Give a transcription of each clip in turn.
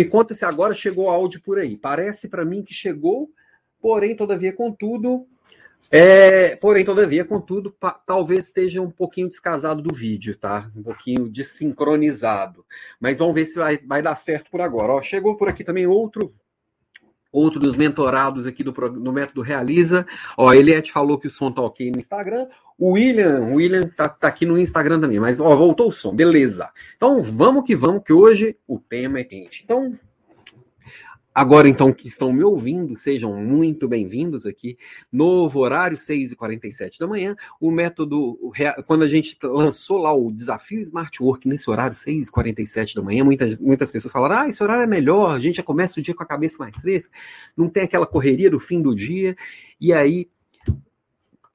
Me conta se agora chegou áudio por aí. Parece para mim que chegou, porém, todavia, contudo, é, porém, todavia, contudo, talvez esteja um pouquinho descasado do vídeo, tá? Um pouquinho desincronizado. Mas vamos ver se vai, vai dar certo por agora. Ó, chegou por aqui também outro outro dos mentorados aqui do, do Método Realiza. Ó, Eliette falou que o som tá ok no Instagram. O William, o William tá, tá, aqui no Instagram também, mas ó, voltou o som, beleza. Então vamos que vamos, que hoje o tema é quente. Então Agora, então, que estão me ouvindo, sejam muito bem-vindos aqui. Novo horário, 6h47 da manhã. O método, quando a gente lançou lá o desafio Smart Work nesse horário, 6h47 da manhã, muitas, muitas pessoas falaram: ah, esse horário é melhor, a gente já começa o dia com a cabeça mais fresca, não tem aquela correria do fim do dia. E aí,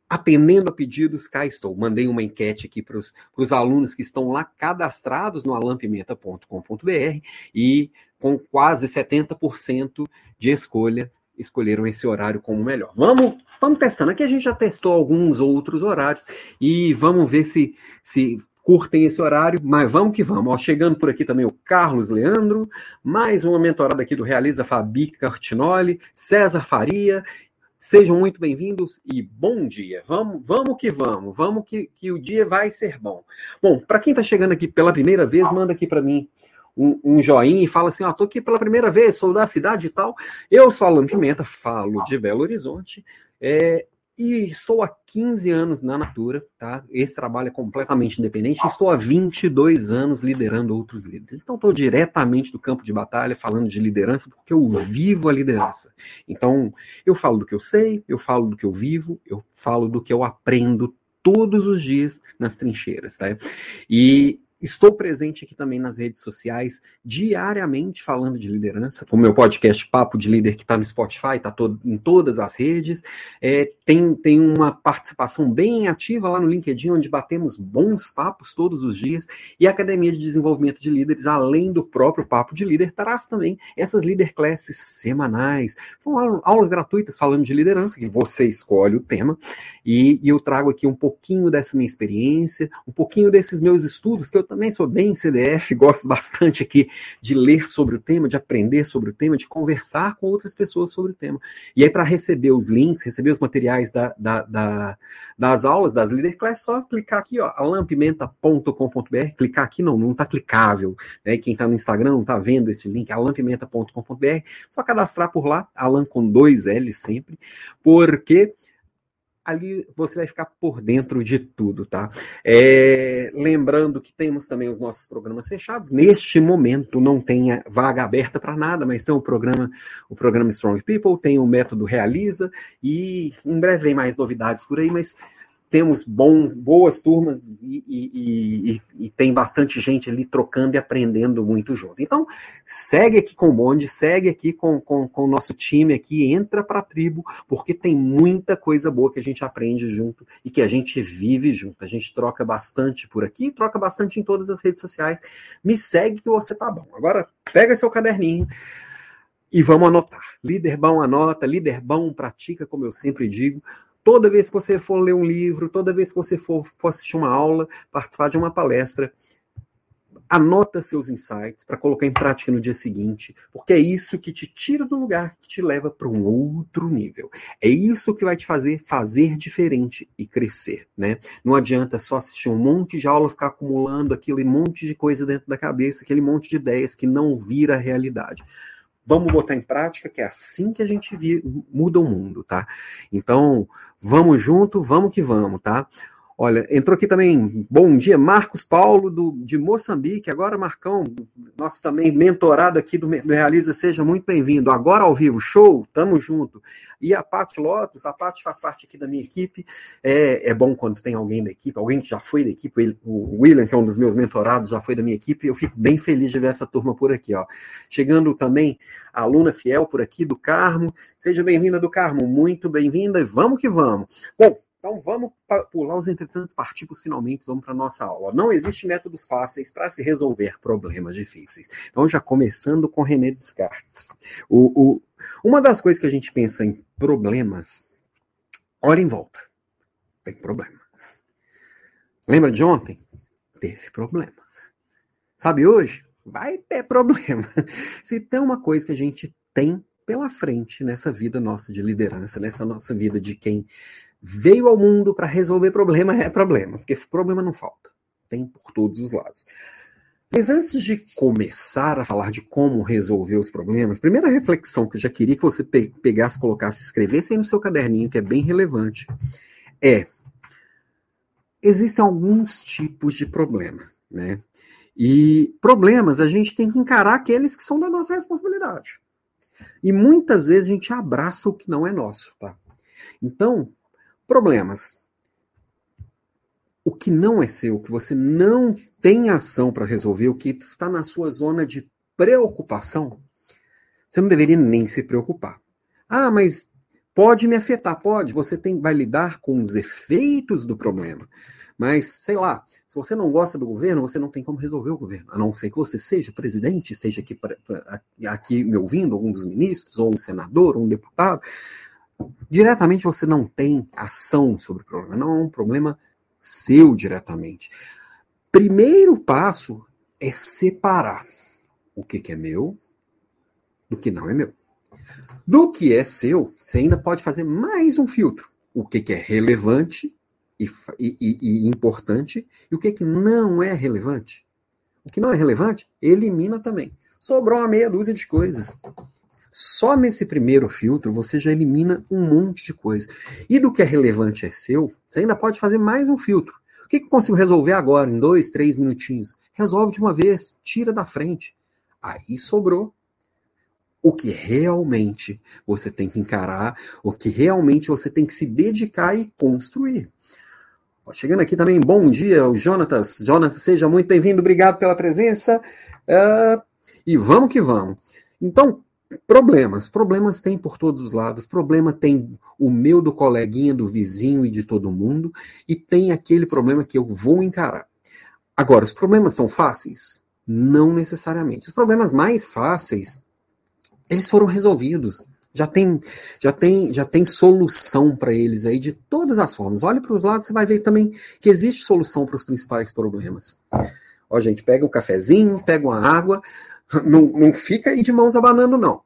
Atendendo a pedidos, cá estou. Mandei uma enquete aqui para os alunos que estão lá cadastrados no alampimenta.com.br e com quase 70% de escolhas escolheram esse horário como melhor. Vamos, vamos testando. Aqui a gente já testou alguns outros horários e vamos ver se, se curtem esse horário, mas vamos que vamos. Ó, chegando por aqui também o Carlos Leandro, mais uma mentorada aqui do Realiza Fabi Cartinoli, César Faria Sejam muito bem-vindos e bom dia. Vamos, vamos que vamos, vamos que, que o dia vai ser bom. Bom, para quem está chegando aqui pela primeira vez, manda aqui para mim um, um, joinha e fala assim: ó, oh, tô aqui pela primeira vez, sou da cidade e tal. Eu sou Alan Pimenta, falo de Belo Horizonte. É, e estou há 15 anos na Natura, tá? Esse trabalho é completamente independente. Estou há 22 anos liderando outros líderes. Então, estou diretamente do campo de batalha falando de liderança, porque eu vivo a liderança. Então, eu falo do que eu sei, eu falo do que eu vivo, eu falo do que eu aprendo todos os dias nas trincheiras, tá? E Estou presente aqui também nas redes sociais, diariamente falando de liderança, com o meu podcast Papo de Líder, que está no Spotify, está em todas as redes. É, tem, tem uma participação bem ativa lá no LinkedIn, onde batemos bons papos todos os dias. E a Academia de Desenvolvimento de Líderes, além do próprio Papo de Líder, traz também essas Leader Classes semanais. São aulas, aulas gratuitas falando de liderança, que você escolhe o tema. E, e eu trago aqui um pouquinho dessa minha experiência, um pouquinho desses meus estudos, que eu também sou bem CDF, gosto bastante aqui de ler sobre o tema, de aprender sobre o tema, de conversar com outras pessoas sobre o tema. E aí, para receber os links, receber os materiais da, da, da, das aulas, das Leader Class, só clicar aqui, ó, alampimenta.com.br, clicar aqui não, não está clicável, né? Quem está no Instagram não está vendo esse link, alampimenta.com.br, só cadastrar por lá, Alan com dois L sempre, porque ali você vai ficar por dentro de tudo, tá? É, lembrando que temos também os nossos programas fechados. Neste momento não tem vaga aberta para nada, mas tem o programa, o programa Strong People, tem o método Realiza e em breve vem mais novidades por aí, mas temos bom, boas turmas e, e, e, e, tem bastante gente ali trocando e aprendendo muito junto. Então, segue aqui com o bonde, segue aqui com, com, com o nosso time aqui, entra para a tribo, porque tem muita coisa boa que a gente aprende junto e que a gente vive junto. A gente troca bastante por aqui, troca bastante em todas as redes sociais. Me segue que você tá bom. Agora, pega seu caderninho e vamos anotar. Líder bom anota, líder bom pratica, como eu sempre digo. Toda vez que você for ler um livro, toda vez que você for, for assistir uma aula, participar de uma palestra, anota seus insights para colocar em prática no dia seguinte, porque é isso que te tira do lugar, que te leva para um outro nível. É isso que vai te fazer fazer diferente e crescer, né? Não adianta só assistir um monte de aula, ficar acumulando aquele monte de coisa dentro da cabeça, aquele monte de ideias que não vira realidade. Vamos botar em prática, que é assim que a gente muda o mundo, tá? Então, vamos junto, vamos que vamos, tá? Olha, entrou aqui também, bom dia, Marcos Paulo, do, de Moçambique. Agora, Marcão, nosso também mentorado aqui do, do Realiza, seja muito bem-vindo. Agora ao vivo, show, tamo junto. E a Paty Lotus, a Paty faz parte aqui da minha equipe. É, é bom quando tem alguém da equipe, alguém que já foi da equipe. O William, que é um dos meus mentorados, já foi da minha equipe. Eu fico bem feliz de ver essa turma por aqui, ó. Chegando também a aluna fiel por aqui do Carmo. Seja bem-vinda do Carmo, muito bem-vinda e vamos que vamos. Bom, então vamos pular os entretantos partículos finalmente, vamos para a nossa aula. Não existe métodos fáceis para se resolver problemas difíceis. Então, já começando com René Descartes. O, o, uma das coisas que a gente pensa em problemas, olha em volta. Tem problema. Lembra de ontem? Teve problema. Sabe hoje? vai ter problema. Se tem uma coisa que a gente tem pela frente nessa vida nossa de liderança, nessa nossa vida de quem veio ao mundo para resolver problema, é problema, porque problema não falta. Tem por todos os lados. Mas antes de começar a falar de como resolver os problemas, primeira reflexão que eu já queria que você pegasse, colocasse, escrevesse aí no seu caderninho, que é bem relevante, é: existem alguns tipos de problema, né? E problemas a gente tem que encarar aqueles que são da nossa responsabilidade. E muitas vezes a gente abraça o que não é nosso, tá? Então, problemas. O que não é seu, que você não tem ação para resolver, o que está na sua zona de preocupação, você não deveria nem se preocupar. Ah, mas pode me afetar, pode. Você tem, vai lidar com os efeitos do problema. Mas, sei lá, se você não gosta do governo, você não tem como resolver o governo. A não ser que você seja presidente, esteja aqui, aqui me ouvindo, algum dos ministros, ou um senador, ou um deputado. Diretamente você não tem ação sobre o problema. Não é um problema seu diretamente. Primeiro passo é separar o que, que é meu do que não é meu. Do que é seu, você ainda pode fazer mais um filtro. O que, que é relevante e, e, e, importante e o que, que não é relevante. O que não é relevante, elimina também. Sobrou uma meia dúzia de coisas. Só nesse primeiro filtro você já elimina um monte de coisa. E do que é relevante é seu, você ainda pode fazer mais um filtro. O que, eu consigo resolver agora, em dois, três minutinhos? Resolve de uma vez, tira da frente. Aí sobrou o que realmente você tem que encarar, o que realmente você tem que se dedicar e construir. Chegando aqui também, bom dia, o Jonatas. Jonatas, seja muito bem-vindo, obrigado pela presença. Uh, e vamos que vamos. Então, problemas. Problemas tem por todos os lados. Problema tem o meu, do coleguinha, do vizinho e de todo mundo. E tem aquele problema que eu vou encarar. Agora, os problemas são fáceis? Não necessariamente. Os problemas mais fáceis, eles foram resolvidos. Já tem, já tem, já tem solução para eles aí de todas as formas. Olhe para os lados, você vai ver também que existe solução para os principais problemas. Ó, gente, pega um cafezinho, pega uma água, não, não fica aí de mãos abanando, não.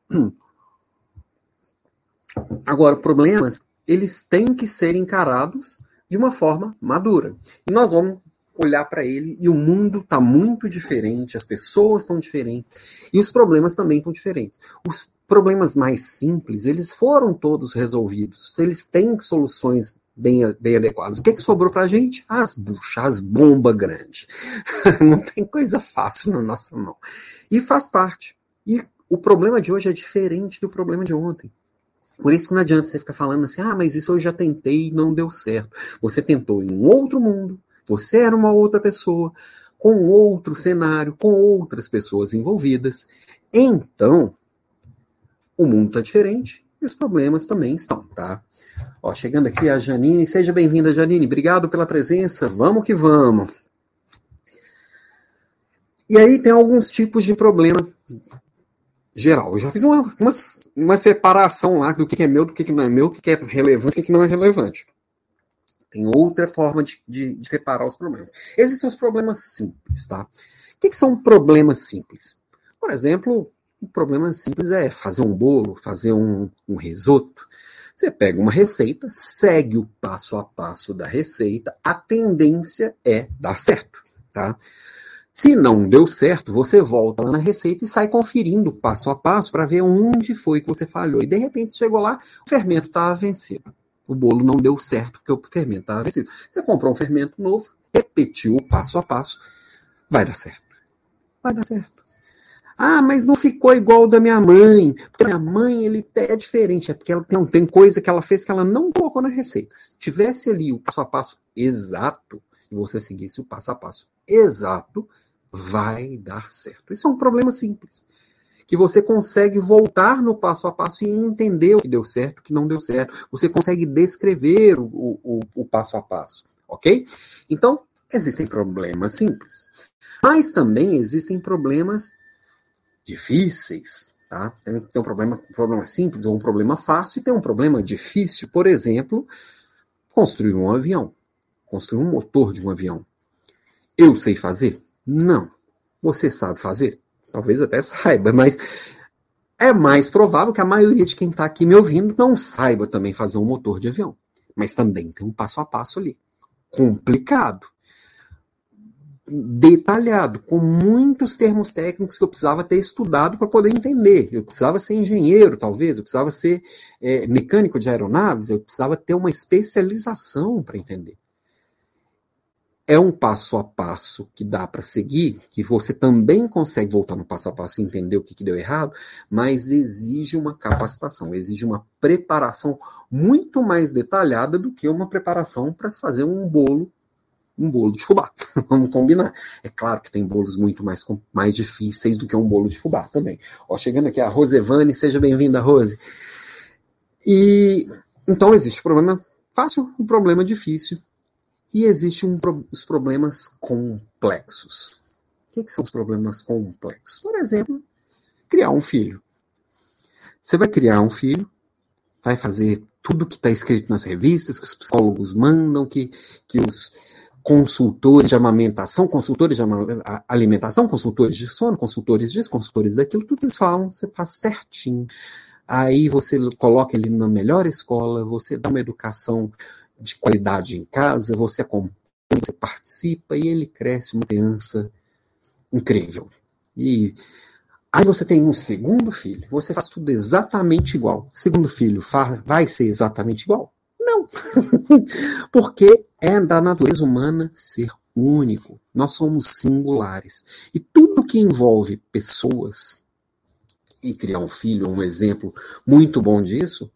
Agora, problemas, eles têm que ser encarados de uma forma madura. E nós vamos olhar para ele e o mundo está muito diferente, as pessoas estão diferentes e os problemas também estão diferentes. Os problemas mais simples, eles foram todos resolvidos. Eles têm soluções bem, bem adequadas. O que, que sobrou para a gente? As buchas, as bombas grandes. Não tem coisa fácil na nossa mão. E faz parte. E o problema de hoje é diferente do problema de ontem. Por isso que não adianta você ficar falando assim, ah, mas isso eu já tentei e não deu certo. Você tentou em um outro mundo, você era uma outra pessoa, com outro cenário, com outras pessoas envolvidas. Então, o mundo está diferente e os problemas também estão, tá? Ó, chegando aqui a Janine, seja bem-vinda, Janine. Obrigado pela presença. Vamos que vamos. E aí tem alguns tipos de problema geral. Eu já fiz uma, uma, uma separação lá do que é meu, do que não é meu, o que é relevante e o que não é relevante. Tem outra forma de, de, de, separar os problemas. Existem os problemas simples, tá? O que, que são problemas simples? Por exemplo, o problema simples é fazer um bolo, fazer um, um risoto. Você pega uma receita, segue o passo a passo da receita, a tendência é dar certo, tá? Se não deu certo, você volta lá na receita e sai conferindo passo a passo para ver onde foi que você falhou. E de repente chegou lá, o fermento estava vencido. O bolo não deu certo porque o fermento estava vencido. Você comprou um fermento novo, repetiu o passo a passo, vai dar certo. Vai dar certo. Ah, mas não ficou igual da minha mãe. Porque a minha mãe ele é diferente. É porque ela tem, tem coisa que ela fez que ela não colocou na receita. Se tivesse ali o passo a passo exato, se você seguisse o passo a passo exato, vai dar certo. Isso é um problema simples. Que você consegue voltar no passo a passo e entender o que deu certo, o que não deu certo. Você consegue descrever o, o, o passo a passo. Ok? Então, existem problemas simples. Mas também existem problemas difíceis. Tá? Tem, tem um problema, um problema simples ou um problema fácil e tem um problema difícil. Por exemplo, construir um avião, construir um motor de um avião. Eu sei fazer? Não. Você sabe fazer? talvez até saiba, mas é mais provável que a maioria de quem está aqui me ouvindo não saiba também fazer um motor de avião. Mas também tem um passo a passo ali. Complicado. Detalhado, com muitos termos técnicos que eu precisava ter estudado para poder entender. Eu precisava ser engenheiro, talvez, eu precisava ser é, mecânico de aeronaves, eu precisava ter uma especialização para entender é um passo a passo que dá para seguir, que você também consegue voltar no passo a passo e entender o que, que deu errado, mas exige uma capacitação, exige uma preparação muito mais detalhada do que uma preparação para se fazer um bolo, um bolo de fubá. Vamos combinar. É claro que tem bolos muito mais, mais difíceis do que um bolo de fubá também. Ó, chegando aqui a Rosevane, seja bem-vinda, Rose. E então existe um problema fácil, um problema difícil e existem um, os problemas complexos. O que, que são os problemas complexos? Por exemplo, criar um filho. Você vai criar um filho, vai fazer tudo que está escrito nas revistas, que os psicólogos mandam, que, que os consultores de amamentação, consultores de alimentação, consultores de sono, consultores disso, consultores daquilo, tudo eles falam, você faz certinho. Aí você coloca ele na melhor escola, você dá uma educação de qualidade em casa, você acompanha, você participa e ele cresce uma criança incrível. E aí você tem um segundo filho, você faz tudo exatamente igual. segundo filho vai ser exatamente igual? Não. Porque é da natureza humana ser único. Nós somos singulares. E tudo que envolve pessoas, e criar um filho, um exemplo muito bom disso,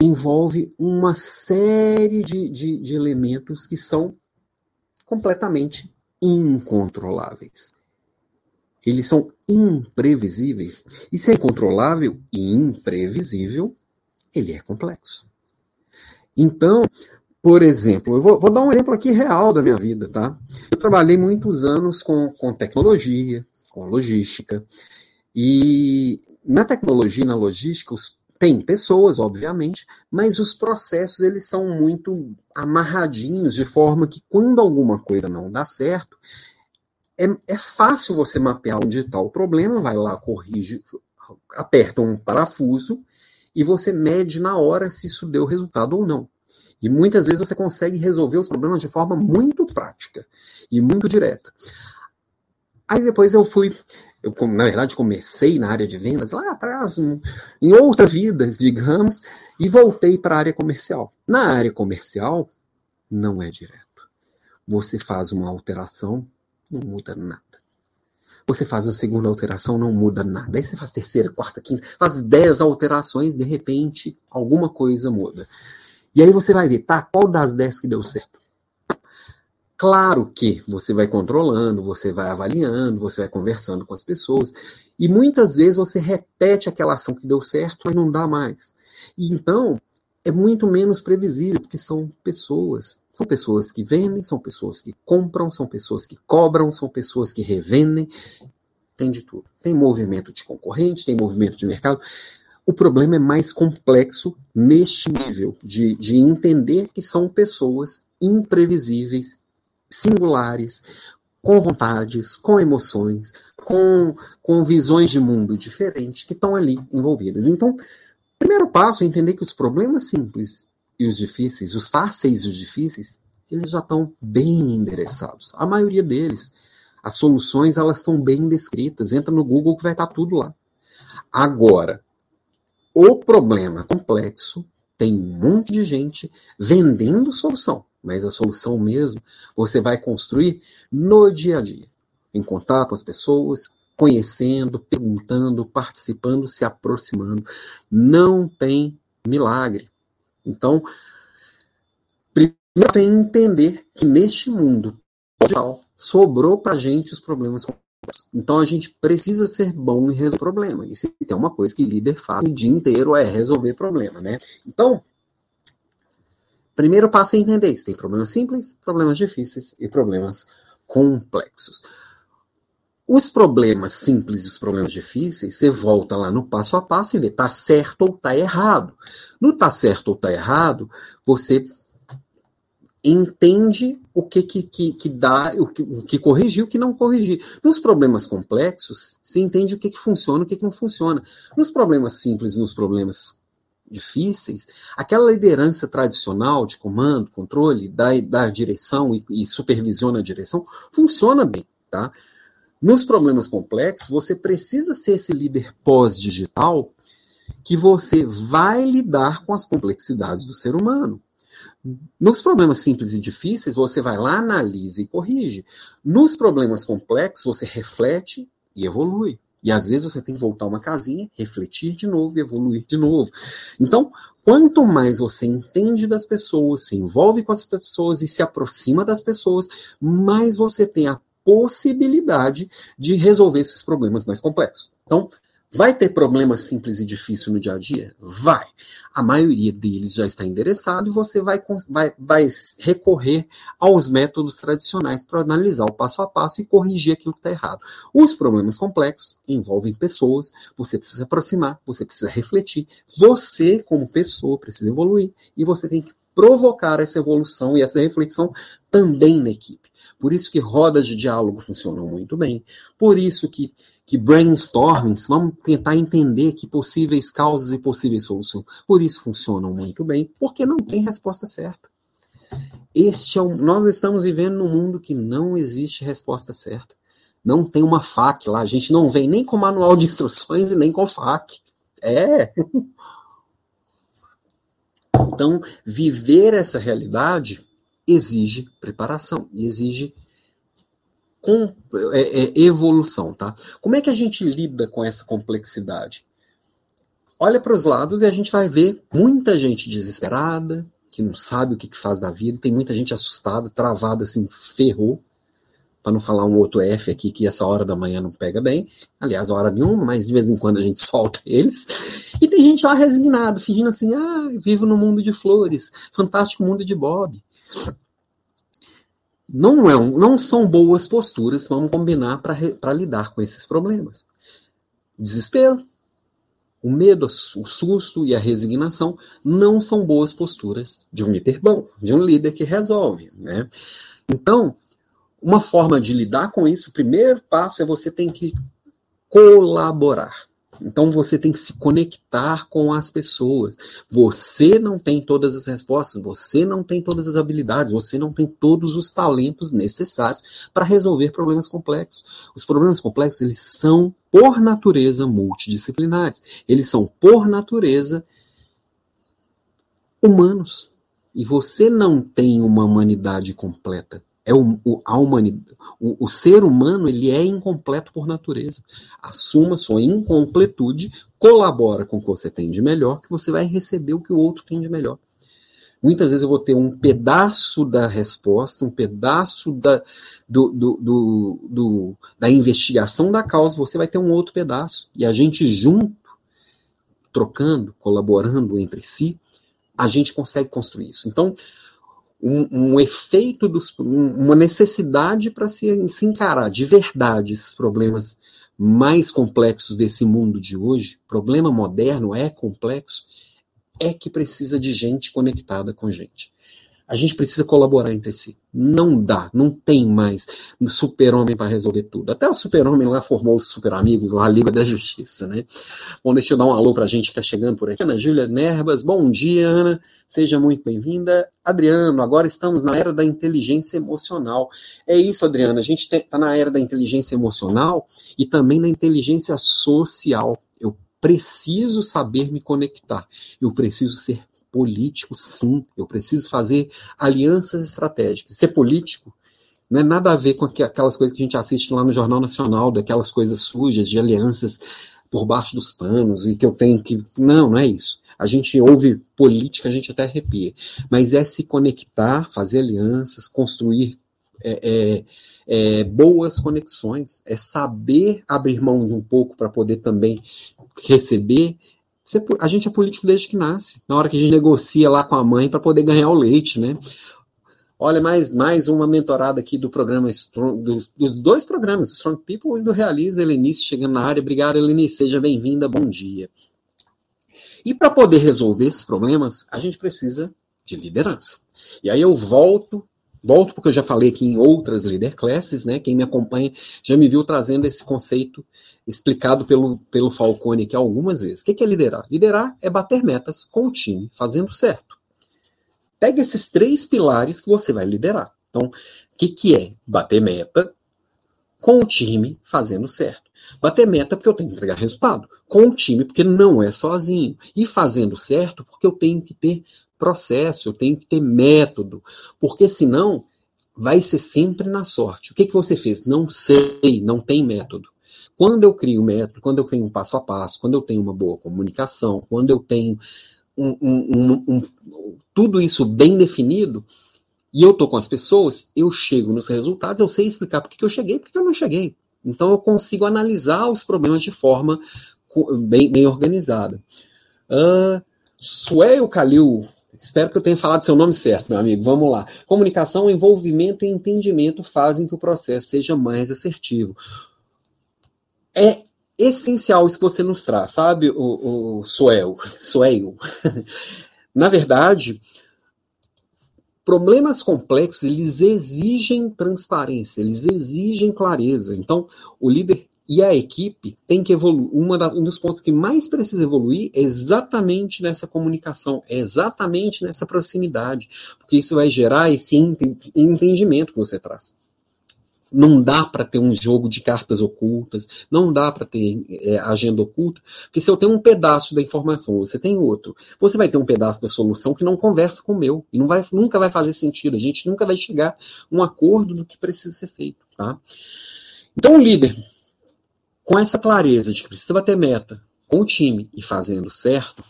envolve uma série de, de, de elementos que são completamente incontroláveis. Eles são imprevisíveis. E se é incontrolável e imprevisível, ele é complexo. Então, por exemplo, eu vou, vou, dar um exemplo aqui real da minha vida, tá? Eu trabalhei muitos anos com, com tecnologia, com logística, e na tecnologia e na logística, os tem pessoas, obviamente, mas os processos eles são muito amarradinhos, de forma que quando alguma coisa não dá certo, é, é fácil você mapear onde está o problema, vai lá, corrige, aperta um parafuso e você mede na hora se isso deu resultado ou não. E muitas vezes você consegue resolver os problemas de forma muito prática e muito direta. Aí depois eu fui eu, na verdade, comecei na área de vendas lá atrás, em outra vida, digamos, e voltei para a área comercial. Na área comercial, não é direto. Você faz uma alteração, não muda nada. Você faz a segunda alteração, não muda nada. Aí você faz terceira, quarta, quinta, faz dez alterações, de repente, alguma coisa muda. E aí você vai ver, tá, qual das dez que deu certo? Claro que você vai controlando, você vai avaliando, você vai conversando com as pessoas, e muitas vezes você repete aquela ação que deu certo, mas não dá mais. E então é muito menos previsível, porque são pessoas. São pessoas que vendem, são pessoas que compram, são pessoas que cobram, são pessoas que revendem. Tem de tudo. Tem movimento de concorrente, tem movimento de mercado. O problema é mais complexo neste nível de, de entender que são pessoas imprevisíveis singulares, com vontades, com emoções, com, com visões de mundo diferentes que estão ali envolvidas. Então, primeiro passo é entender que os problemas simples e os difíceis, os fáceis e os difíceis, eles já estão bem endereçados. A maioria deles. As soluções elas estão bem descritas. Entra no Google que vai estar tudo lá. Agora, o problema complexo tem um monte de gente vendendo solução mas a solução mesmo você vai construir no dia a dia, em contato com as pessoas, conhecendo, perguntando, participando, se aproximando. Não tem milagre. Então, primeiro você entender que neste mundo digital sobrou para gente os problemas complexos. Então a gente precisa ser bom em resolver problema. E se tem uma coisa que líder faz o dia inteiro é resolver problema, né? Então, Primeiro passo é entender isso. Tem problemas simples, problemas difíceis e problemas complexos. Os problemas simples e os problemas difíceis, você volta lá no passo a passo e vê tá certo ou tá errado. No tá certo ou tá errado, você entende o que que, que, que dá, o que, o que corrigir, o que não corrigir. Nos problemas complexos, você entende o que, que funciona, o que, que não funciona. Nos problemas simples e nos problemas difíceis, aquela liderança tradicional de comando, controle, da, da direção e, e supervisiona a direção, funciona bem, tá? Nos problemas complexos, você precisa ser esse líder pós-digital que você vai lidar com as complexidades do ser humano. Nos problemas simples e difíceis, você vai lá, analisa e corrige. Nos problemas complexos, você reflete e evolui. E às vezes você tem que voltar uma casinha, refletir de novo e evoluir de novo. Então, quanto mais você entende das pessoas, se envolve com as pessoas e se aproxima das pessoas, mais você tem a possibilidade de resolver esses problemas mais complexos. Então, Vai ter problemas simples e difíceis no dia a dia? Vai. A maioria deles já está endereçado e você vai, vai, vai recorrer aos métodos tradicionais para analisar o passo a passo e corrigir aquilo que está errado. Os problemas complexos envolvem pessoas, você precisa aproximar, você precisa refletir, você, como pessoa, precisa evoluir e você tem que provocar essa evolução e essa reflexão também na equipe. Por isso que rodas de diálogo funcionam muito bem. Por isso que que brainstormings, vamos tentar entender que possíveis causas e possíveis soluções. Por isso funcionam muito bem, porque não tem resposta certa. Este é um, nós estamos vivendo num mundo que não existe resposta certa. Não tem uma FAQ lá, a gente não vem nem com manual de instruções e nem com FAQ. É. Então, viver essa realidade exige preparação e exige com, é, é, evolução, tá? Como é que a gente lida com essa complexidade? Olha para os lados e a gente vai ver muita gente desesperada, que não sabe o que, que faz da vida, tem muita gente assustada, travada, assim, ferrou, para não falar um outro F aqui que essa hora da manhã não pega bem. Aliás, hora nenhuma, mas de vez em quando a gente solta eles. E tem gente lá resignado, fingindo assim: ah, vivo no mundo de flores, fantástico mundo de Bob não, é um, não são boas posturas, vamos combinar para lidar com esses problemas. O desespero, o medo, o susto e a resignação não são boas posturas de um líder bom, de um líder que resolve. Né? Então, uma forma de lidar com isso, o primeiro passo é você tem que colaborar. Então você tem que se conectar com as pessoas. Você não tem todas as respostas, você não tem todas as habilidades, você não tem todos os talentos necessários para resolver problemas complexos. Os problemas complexos, eles são por natureza multidisciplinares. Eles são por natureza humanos. E você não tem uma humanidade completa é o, o, humanidade, o, o, ser humano ele é incompleto por natureza. Assuma sua incompletude, colabora com o que você tem de melhor, que você vai receber o que o outro tem de melhor. Muitas vezes eu vou ter um pedaço da resposta, um pedaço da, do, do, do, do, da investigação da causa, você vai ter um outro pedaço. E a gente junto, trocando, colaborando entre si, a gente consegue construir isso. Então, um, um efeito, dos, uma necessidade para se, se encarar de verdade esses problemas mais complexos desse mundo de hoje, problema moderno é complexo, é que precisa de gente conectada com gente. A gente precisa colaborar entre si. Não dá, não tem mais super-homem para resolver tudo. Até o super-homem lá formou os super-amigos lá, a Liga da Justiça, né? Bom, deixa eu dar um alô para a gente que está chegando por aqui. Ana Júlia Nerbas, bom dia, Ana. Seja muito bem-vinda. Adriano, agora estamos na era da inteligência emocional. É isso, Adriano, a gente está na era da inteligência emocional e também na inteligência social. Eu preciso saber me conectar. Eu preciso ser político, sim. Eu preciso fazer alianças estratégicas. Ser político não é nada a ver com aquelas coisas que a gente assiste lá no Jornal Nacional, daquelas coisas sujas de alianças por baixo dos panos e que eu tenho que. Não, não é isso. A gente ouve política, a gente até arrepia. Mas é se conectar, fazer alianças, construir é, é, é, boas conexões, é saber abrir mão de um pouco para poder também receber você, a gente é político desde que nasce. Na hora que a gente negocia lá com a mãe para poder ganhar o leite, né? Olha, mais, mais uma mentorada aqui do programa, Strong, dos, dos, dois programas, Strong People e do Realiza, Helenice, chegando na área. Obrigado, Helenice, seja bem-vinda, bom dia. E para poder resolver esses problemas, a gente precisa de liderança. E aí eu volto Volto porque eu já falei aqui em outras leader classes, né? Quem me acompanha já me viu trazendo esse conceito explicado pelo, pelo Falcone aqui algumas vezes. O que é liderar? Liderar é bater metas com o time, fazendo certo. Pega esses três pilares que você vai liderar. Então, o que, que é bater meta com o time fazendo certo? Bater meta porque eu tenho que entregar resultado. Com o time, porque não é sozinho. E fazendo certo porque eu tenho que ter processo, eu tenho que ter método. Porque senão vai ser sempre na sorte. O que, que você fez? Não sei, não tem método. Quando eu crio método, quando eu tenho um passo a passo, quando eu tenho uma boa comunicação, quando eu tenho um, um, um, tudo isso bem definido, e eu estou com as pessoas, eu chego nos resultados, eu sei explicar por que eu cheguei, por que eu não cheguei. Então eu consigo analisar os problemas de forma bem, bem organizada. Uh, Suel Kalil, espero que eu tenha falado seu nome certo, meu amigo. Vamos lá. Comunicação, envolvimento e entendimento fazem que o processo seja mais assertivo. É essencial isso que você nos traz, sabe, o, o Suel? Suel. Na verdade, problemas complexos, eles exigem transparência, eles exigem clareza. Então, o líder e a equipe tem que evoluir. Uma da, um dos pontos que mais precisa evoluir é exatamente nessa comunicação, é exatamente nessa proximidade, porque isso vai gerar esse entendimento que você traz. Não dá para ter um jogo de cartas ocultas, não dá para ter é, agenda oculta, porque se eu tenho um pedaço da informação, você tem outro, você vai ter um pedaço da solução que não conversa com o meu, e não vai, nunca vai fazer sentido, a gente nunca vai chegar a um acordo do que precisa ser feito. Tá? Então, o líder, com essa clareza de que precisa bater meta com o time e fazendo certo,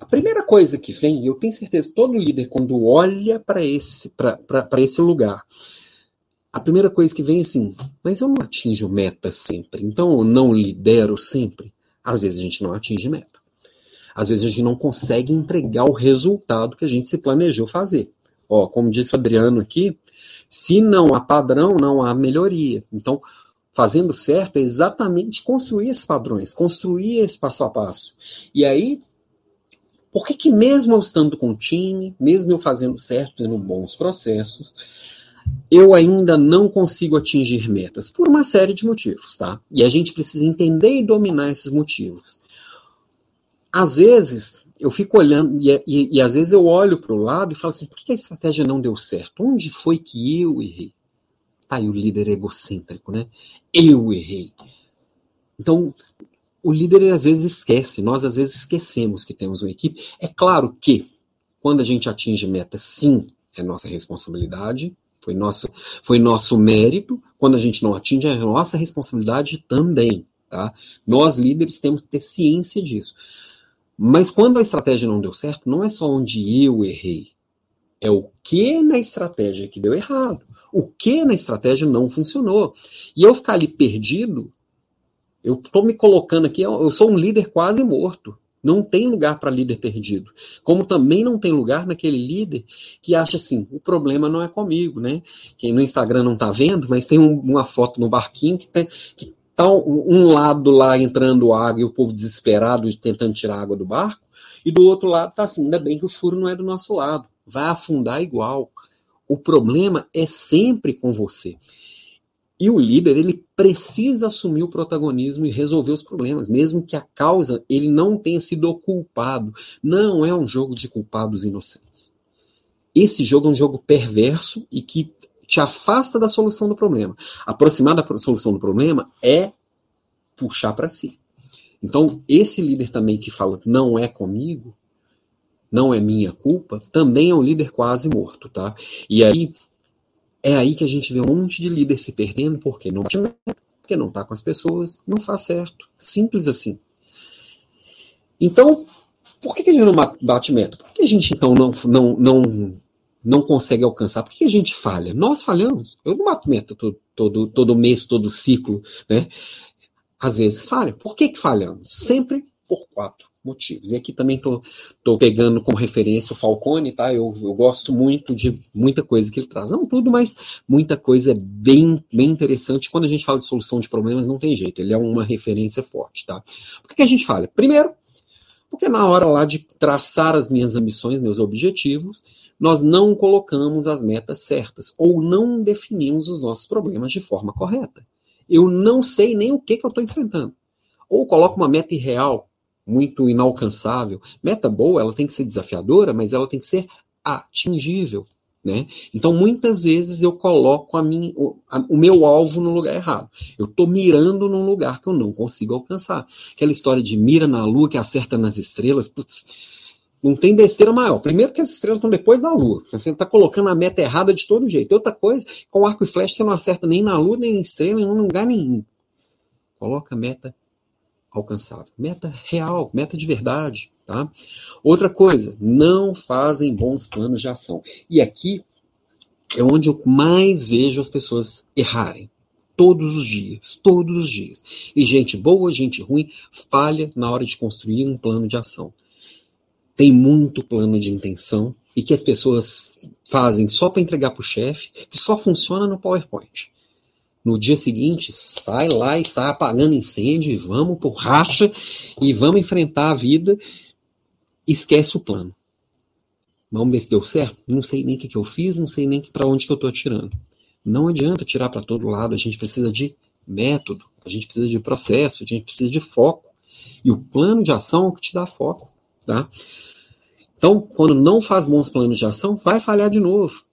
a primeira coisa que vem, e eu tenho certeza todo líder, quando olha para esse, esse lugar, a primeira coisa que vem é assim, mas eu não atinjo meta sempre, então eu não lidero sempre. Às vezes a gente não atinge meta. Às vezes a gente não consegue entregar o resultado que a gente se planejou fazer. Ó, como disse o Adriano aqui, se não há padrão, não há melhoria. Então, fazendo certo é exatamente construir esses padrões, construir esse passo a passo. E aí, por que que mesmo eu estando com o time, mesmo eu fazendo certo, tendo bons processos, eu ainda não consigo atingir metas por uma série de motivos, tá? E a gente precisa entender e dominar esses motivos. Às vezes, eu fico olhando, e, e, e às vezes eu olho para o lado e falo assim: por que a estratégia não deu certo? Onde foi que eu errei? Tá aí o líder egocêntrico, né? Eu errei. Então, o líder às vezes esquece, nós às vezes esquecemos que temos uma equipe. É claro que, quando a gente atinge metas, sim, é nossa responsabilidade, foi nosso, foi nosso mérito. Quando a gente não atinge, é nossa responsabilidade também. Tá? Nós, líderes, temos que ter ciência disso. Mas quando a estratégia não deu certo, não é só onde eu errei. É o que na estratégia que deu errado. O que na estratégia não funcionou. E eu ficar ali perdido, eu estou me colocando aqui, eu sou um líder quase morto. Não tem lugar para líder perdido. Como também não tem lugar naquele líder que acha assim: o problema não é comigo, né? Quem no Instagram não está vendo, mas tem um, uma foto no barquinho que, tem, que tá um lado lá entrando água e o povo desesperado tentando tirar água do barco, e do outro lado tá assim: ainda bem que o furo não é do nosso lado, vai afundar igual. O problema é sempre com você. E o líder, ele precisa assumir o protagonismo e resolver os problemas, mesmo que a causa ele não tenha sido culpado. Não é um jogo de culpados inocentes. Esse jogo é um jogo perverso e que te afasta da solução do problema. Aproximar da solução do problema é puxar para si. Então, esse líder também que fala não é comigo, não é minha culpa, também é um líder quase morto, tá? E aí é aí que a gente vê um monte de líder se perdendo porque não porque não está com as pessoas, não faz certo. Simples assim. Então, por que, que ele não bate meta? Por que a gente então não, não, não, não consegue alcançar? Por que a gente falha? Nós falhamos. Eu não bato meta todo, todo, todo mês, todo ciclo, né? Às vezes falha. Por que, que falhamos? Sempre por quatro motivos. E aqui também estou pegando como referência o Falcone, tá? Eu, eu gosto muito de muita coisa que ele traz. Não tudo, mas muita coisa bem, bem interessante. Quando a gente fala de solução de problemas, não tem jeito. Ele é uma referência forte, tá? Por que, que a gente fala? Primeiro, Porque na hora lá de traçar as minhas ambições, meus objetivos, nós não colocamos as metas certas ou não definimos os nossos problemas de forma correta. Eu não sei nem o que, que eu estou enfrentando. Ou coloco uma meta irreal, muito inalcançável. Meta boa, ela tem que ser desafiadora, mas ela tem que ser atingível. Né? Então, muitas vezes eu coloco a minha, o, a, o meu alvo no lugar errado. Eu estou mirando num lugar que eu não consigo alcançar. Aquela história de mira na lua que acerta nas estrelas, putz, não tem besteira maior. Primeiro que as estrelas estão depois da lua. Você está colocando a meta errada de todo jeito. Outra coisa, com arco e flecha você não acerta nem na lua, nem em estrela, em lugar nenhum. Coloca a meta alcançável. Meta real, meta de verdade. Tá? Outra coisa, não fazem bons planos de ação. E aqui é onde eu mais vejo as pessoas errarem. Todos os dias, todos os dias. E gente boa, gente ruim, falha na hora de construir um plano de ação. Tem muito plano de intenção e que as pessoas fazem só para entregar para o chefe, que só funciona no PowerPoint. No dia seguinte, sai lá e sai apagando incêndio, e vamos por racha e vamos enfrentar a vida esquece o plano. Vamos ver se deu certo? Não sei nem o que, que eu fiz, não sei nem para onde que eu estou atirando. Não adianta tirar para todo lado, a gente precisa de método, a gente precisa de processo, a gente precisa de foco. E o plano de ação é o que te dá foco. Tá? Então, quando não faz bons planos de ação, vai falhar de novo.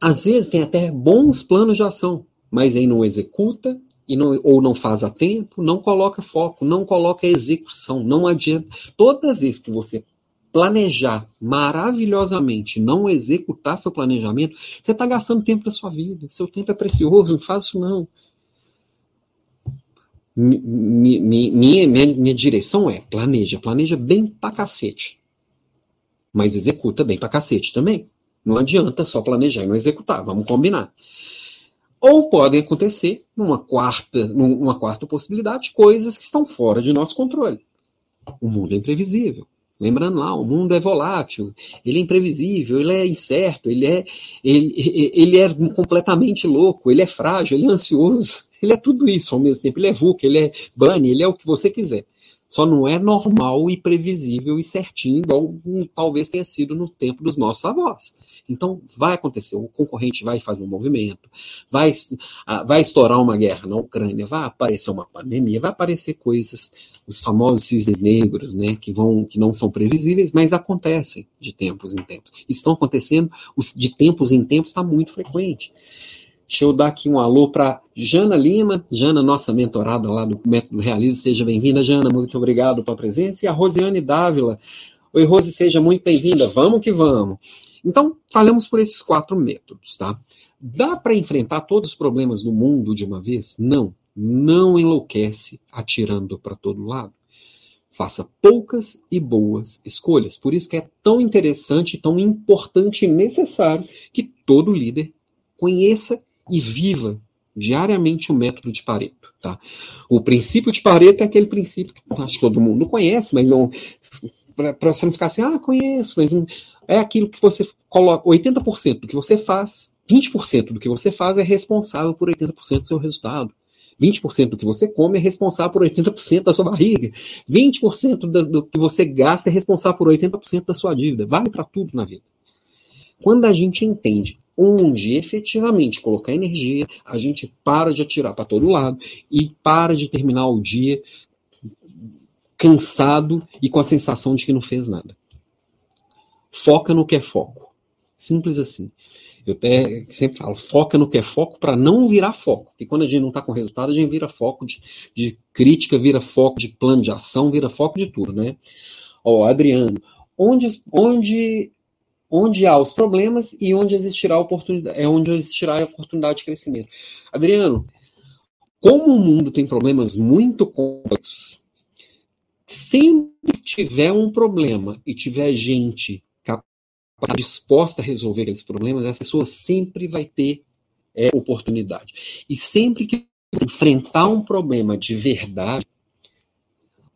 Às vezes tem até bons planos de ação, mas aí não executa, e não, ou não faz a tempo, não coloca foco, não coloca execução, não adianta. Toda vez que você planejar maravilhosamente, não executar seu planejamento, você está gastando tempo da sua vida. Seu tempo é precioso, não faz isso não. Minha, minha, minha, direção é planeja, planeja bem pra cacete. Mas executa bem pra cacete também. Não adianta só planejar e não executar, vamos combinar. Ou podem acontecer, numa quarta, numa quarta possibilidade, coisas que estão fora de nosso controle. O mundo é imprevisível. Lembrando lá, o mundo é volátil, ele é imprevisível, ele é incerto, ele é, ele, ele é completamente louco, ele é frágil, ele é ansioso, ele é tudo isso ao mesmo tempo. Ele é VUCA, ele é bunny, ele é o que você quiser. Só não é normal e previsível e certinho, igual talvez tenha sido no tempo dos nossos avós. Então, vai acontecer, o concorrente vai fazer um movimento, vai, ah, vai estourar uma guerra na Ucrânia, vai aparecer uma pandemia, vai aparecer coisas, os famosos cisnes negros, né, que, vão, que não são previsíveis, mas acontecem de tempos em tempos. Estão acontecendo, de tempos em tempos está muito frequente. Deixa eu dar aqui um alô para Jana Lima, Jana, nossa mentorada lá do Método Realize. Seja bem-vinda, Jana, muito obrigado pela presença. E a Rosiane Dávila. Oi, Rose, seja muito bem-vinda. Vamos que vamos. Então, falamos por esses quatro métodos, tá? Dá para enfrentar todos os problemas do mundo de uma vez? Não. Não enlouquece atirando para todo lado. Faça poucas e boas escolhas. Por isso que é tão interessante, tão importante e necessário que todo líder conheça e viva diariamente o método de Pareto. Tá? O princípio de Pareto é aquele princípio que acho que todo mundo conhece, mas não para você não ficar assim, ah, conheço, mas é aquilo que você coloca, 80% do que você faz, 20% do que você faz é responsável por 80% do seu resultado. 20% do que você come é responsável por 80% da sua barriga. 20% do, do que você gasta é responsável por 80% da sua dívida. Vale para tudo na vida. Quando a gente entende onde efetivamente colocar energia, a gente para de atirar para todo lado e para de terminar o dia cansado e com a sensação de que não fez nada. Foca no que é foco. Simples assim. Eu até sempre falo, foca no que é foco para não virar foco. Porque quando a gente não está com resultado, a gente vira foco de, de, crítica, vira foco de plano de ação, vira foco de tudo, né? Ó, Adriano, onde, onde, onde há os problemas e onde existirá oportunidade, é onde existirá a oportunidade de crescimento. Adriano, como o mundo tem problemas muito complexos, sempre tiver um problema e tiver gente disposta a resolver aqueles problemas, essa pessoa sempre vai ter é, oportunidade. E sempre que você enfrentar um problema de verdade,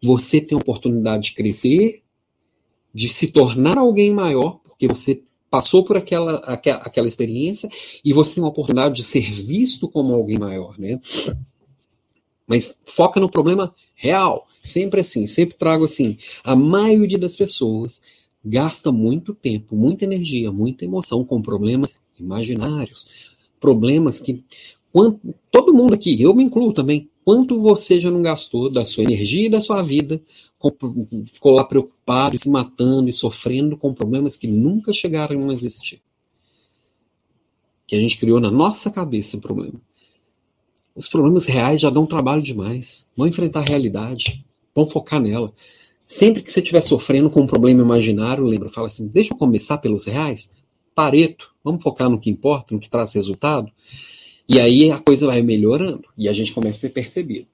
você tem a oportunidade de crescer, de se tornar alguém maior, porque você passou por aquela, aquela, aquela experiência e você tem a oportunidade de ser visto como alguém maior, né? Mas foca no problema real Sempre assim, sempre trago assim. A maioria das pessoas gasta muito tempo, muita energia, muita emoção com problemas imaginários, problemas que quanto, todo mundo aqui, eu me incluo também, quanto você já não gastou da sua energia e da sua vida, com, ficou lá preocupado, se matando e sofrendo com problemas que nunca chegaram a existir. Que a gente criou na nossa cabeça o problema. Os problemas reais já dão trabalho demais. Vão enfrentar a realidade, vão focar nela. Sempre que você estiver sofrendo com um problema imaginário, lembra, fala assim: deixa eu começar pelos reais, Pareto, vamos focar no que importa, no que traz resultado. E aí a coisa vai melhorando e a gente começa a ser percebido.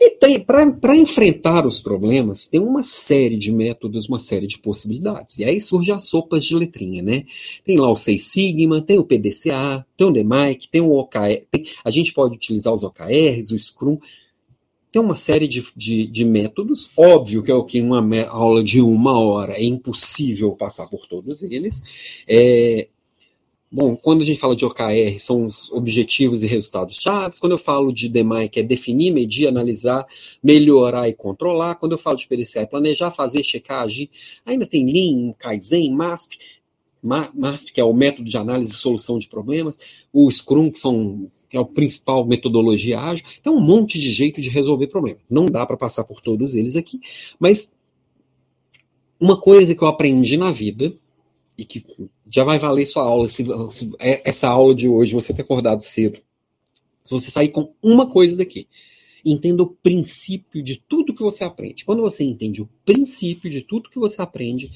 E para enfrentar os problemas, tem uma série de métodos, uma série de possibilidades. E aí surge as sopas de letrinha, né? Tem lá o Seis Sigma, tem o PDCA, tem o DMAIC, tem o OKR. Tem, a gente pode utilizar os OKRs, o Scrum. Tem uma série de, de, de métodos. Óbvio que é o que uma aula de uma hora é impossível passar por todos eles. É, Bom, quando a gente fala de OKR, são os objetivos e resultados chaves. Quando eu falo de DMAI, que é definir, medir, analisar, melhorar e controlar. Quando eu falo de PDCA, é planejar, fazer, checar, agir. Ainda tem Lean, Kaizen, MASP. MASP, que é o método de análise e solução de problemas. O Scrum, que, são, que é a principal metodologia ágil. É um monte de jeito de resolver problemas. Não dá para passar por todos eles aqui, mas uma coisa que eu aprendi na vida e que já vai valer sua aula, se, se é, essa aula de hoje, você ter acordado cedo. Se você sair com uma coisa daqui, entenda o princípio de tudo que você aprende. Quando você entende o princípio de tudo que você aprende,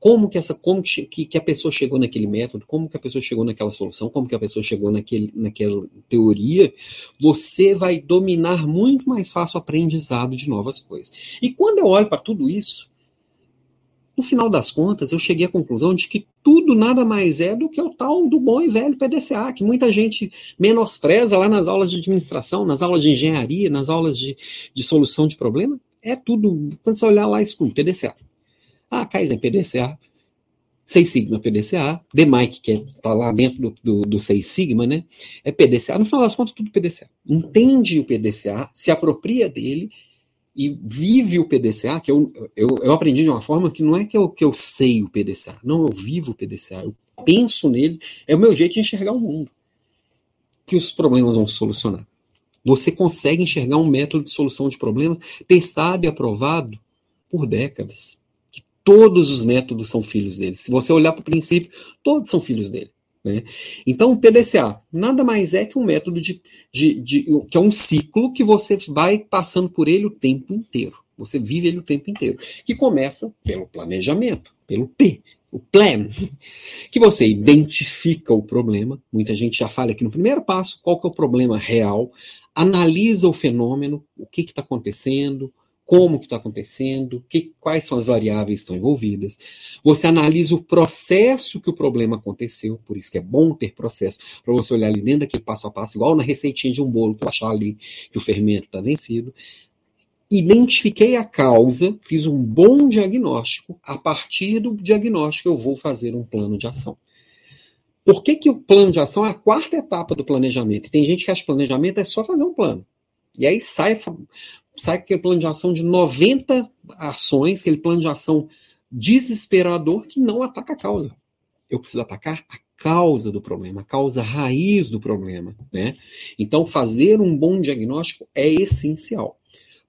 como que essa como que, que a pessoa chegou naquele método, como que a pessoa chegou naquela solução, como que a pessoa chegou naquele, naquela teoria, você vai dominar muito mais fácil o aprendizado de novas coisas. E quando eu olho para tudo isso, no final das contas, eu cheguei à conclusão de que tudo nada mais é do que o tal do bom e velho PDCA, que muita gente menospreza lá nas aulas de administração, nas aulas de engenharia, nas aulas de, de solução de problema. É tudo, quando você olhar lá, escuro, PDCA. Ah, Kaizen, PDCA. Seis Sigma, PDCA. DMAIC, que está é, lá dentro do, do, do Seis Sigma, né? É PDCA. No final das contas, tudo PDCA. Entende o PDCA, se apropria dele e vive o PDCA, que eu, eu, eu, aprendi de uma forma que não é que eu, que eu sei o PDCA, não, eu vivo o PDCA, eu penso nele, é o meu jeito de enxergar o mundo. Que os problemas vão solucionar. Você consegue enxergar um método de solução de problemas testado e aprovado por décadas. Todos os métodos são filhos dele. Se você olhar para o princípio, todos são filhos dele. Né? Então, o PDCA nada mais é que um método de, de, de, que é um ciclo que você vai passando por ele o tempo inteiro. Você vive ele o tempo inteiro. Que começa pelo planejamento, pelo P, o plan, que você identifica o problema. Muita gente já fala aqui no primeiro passo qual que é o problema real, analisa o fenômeno, o que está acontecendo, como que está acontecendo, que, quais são as variáveis que estão envolvidas. Você analisa o processo que o problema aconteceu, por isso que é bom ter processo, para você olhar ali dentro daquele passo a passo, igual na receitinha de um bolo, que achar ali que o fermento está vencido. Identifiquei a causa, fiz um bom diagnóstico, a partir do diagnóstico eu vou fazer um plano de ação. Por que, que o plano de ação é a quarta etapa do planejamento? Tem gente que acha que planejamento é só fazer um plano. E aí sai sai aquele plano de ação de 90 ações, aquele plano de ação desesperador que não ataca a causa. Eu preciso atacar a causa do problema, a causa raiz do problema. Né? Então, fazer um bom diagnóstico é essencial.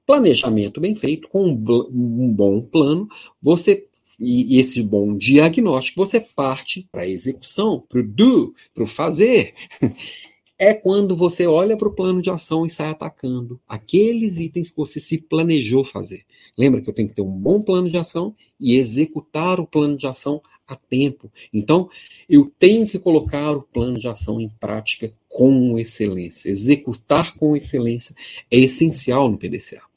Planejamento bem feito, com um bom plano, você e, esse bom diagnóstico, você parte para a execução, para o do, para o fazer. É quando você olha para o plano de ação e sai atacando aqueles itens que você se planejou fazer. Lembra que eu tenho que ter um bom plano de ação e executar o plano de ação a tempo. Então, eu tenho que colocar o plano de ação em prática com excelência. Executar com excelência é essencial no PDCA.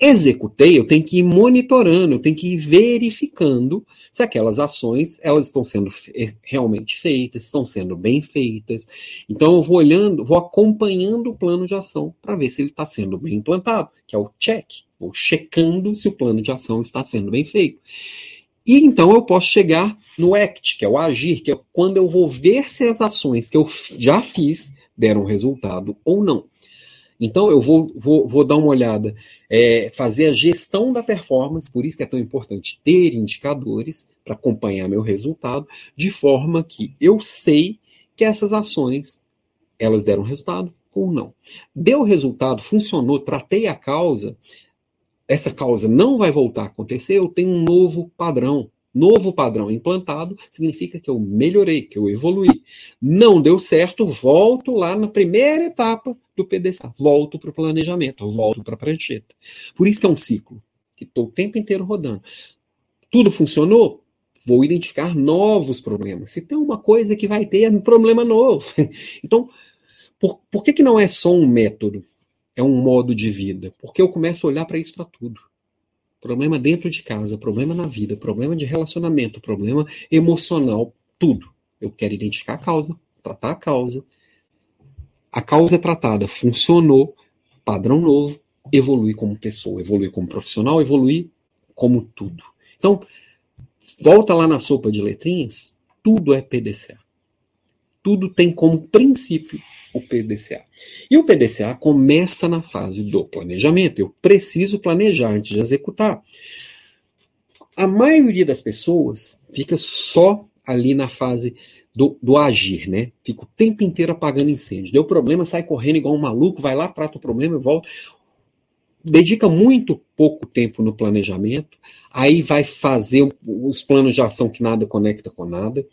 Executei, eu tenho que ir monitorando, eu tenho que ir verificando se aquelas ações elas estão sendo eh, realmente feitas, estão sendo bem feitas. Então eu vou olhando, vou acompanhando o plano de ação para ver se ele está sendo bem implantado, que é o check. Vou checando se o plano de ação está sendo bem feito. E então eu posso chegar no act, que é o agir, que é quando eu vou ver se as ações que eu já fiz deram resultado ou não. Então, eu vou, vou, vou dar uma olhada, é, fazer a gestão da performance, por isso que é tão importante ter indicadores para acompanhar meu resultado, de forma que eu sei que essas ações elas deram resultado ou não. Deu resultado, funcionou, tratei a causa, essa causa não vai voltar a acontecer, eu tenho um novo padrão novo padrão implantado, significa que eu melhorei, que eu evoluí. Não deu certo, volto lá na primeira etapa do PDCA, volto para o planejamento, volto para a prancheta. Por isso que é um ciclo, que estou o tempo inteiro rodando. Tudo funcionou? Vou identificar novos problemas. Se tem uma coisa que vai ter, é um problema novo. Então, por, por que, que não é só um método? É um modo de vida? Porque eu começo a olhar para isso para tudo problema dentro de casa, problema na vida, problema de relacionamento, problema emocional, tudo. Eu quero identificar a causa, tratar a causa. A causa é tratada, funcionou, padrão novo, evolui como pessoa, evolui como profissional, evolui como tudo. Então, volta lá na sopa de letrinhas, tudo é PDCA. Tudo tem como princípio o PDCA. E o PDCA começa na fase do planejamento. Eu preciso planejar antes de executar. A maioria das pessoas fica só ali na fase do, do, agir, né? Fica o tempo inteiro apagando incêndio. Deu problema, sai correndo igual um maluco, vai lá, trata o problema e volta. Dedica muito pouco tempo no planejamento, aí vai fazer os planos de ação que nada conecta com nada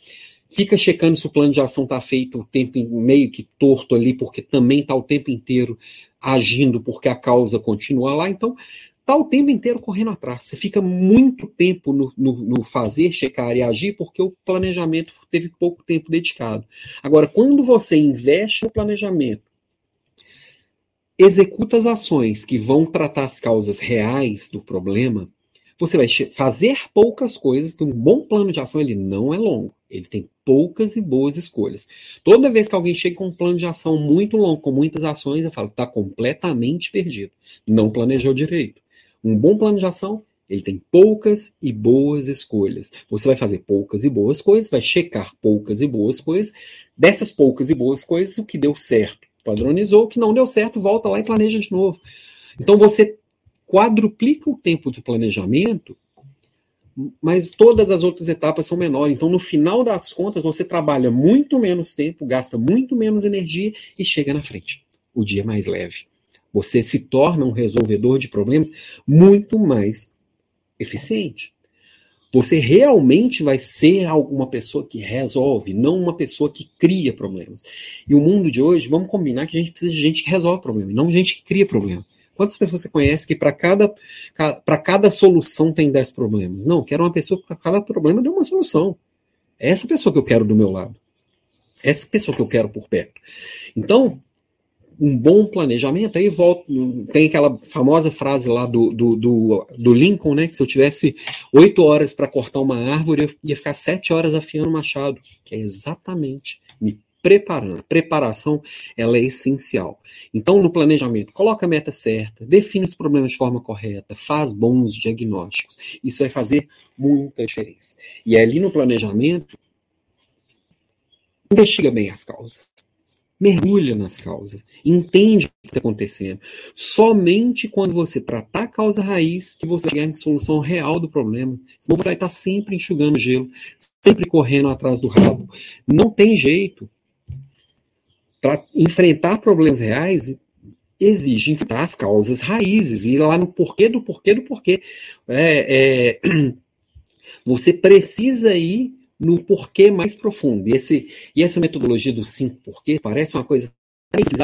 fica checando se o plano de ação está feito o tempo meio que torto ali, porque também está o tempo inteiro agindo, porque a causa continua lá. Então, está o tempo inteiro correndo atrás. Você fica muito tempo no, no, no, fazer, checar e agir, porque o planejamento teve pouco tempo dedicado. Agora, quando você investe no planejamento, executa as ações que vão tratar as causas reais do problema, você vai fazer poucas coisas, que um bom plano de ação ele não é longo. Ele tem poucas e boas escolhas. Toda vez que alguém chega com um plano de ação muito longo, com muitas ações, eu falo, está completamente perdido. Não planejou direito. Um bom plano de ação, ele tem poucas e boas escolhas. Você vai fazer poucas e boas coisas, vai checar poucas e boas coisas. Dessas poucas e boas coisas, o que deu certo, padronizou. O que não deu certo, volta lá e planeja de novo. Então você quadruplica o tempo de planejamento mas todas as outras etapas são menores. Então, no final das contas, você trabalha muito menos tempo, gasta muito menos energia e chega na frente. O dia é mais leve. Você se torna um resolvedor de problemas muito mais eficiente. Você realmente vai ser alguma pessoa que resolve, não uma pessoa que cria problemas. E o mundo de hoje, vamos combinar que a gente precisa de gente que resolve problema, não gente que cria problema. Quantas pessoas você conhece que para cada, para cada solução tem 10 problemas? Não, quero uma pessoa que para cada problema dê uma solução. É essa pessoa que eu quero do meu lado. É essa pessoa que eu quero por perto. Então, um bom planejamento, aí volto, tem aquela famosa frase lá do, do, do, do Lincoln, né? Que se eu tivesse oito horas para cortar uma árvore, eu ia ficar sete horas afiando o machado, que é exatamente me preparando. Preparação ela é essencial. Então, no planejamento, coloca a meta certa, define os problemas de forma correta, faz bons diagnósticos. Isso vai fazer muita diferença. E ali no planejamento, investiga bem as causas. Mergulha nas causas, entende o que está acontecendo. Somente quando você tratar a causa raiz que você ganha a solução real do problema. Senão você vai estar sempre enxugando gelo, sempre correndo atrás do rabo. Não tem jeito para enfrentar problemas reais exige enfrentar as causas raízes, ir lá no porquê do porquê do porquê. É, é, você precisa ir no porquê mais profundo. E, esse, e essa metodologia dos cinco porquês parece uma coisa.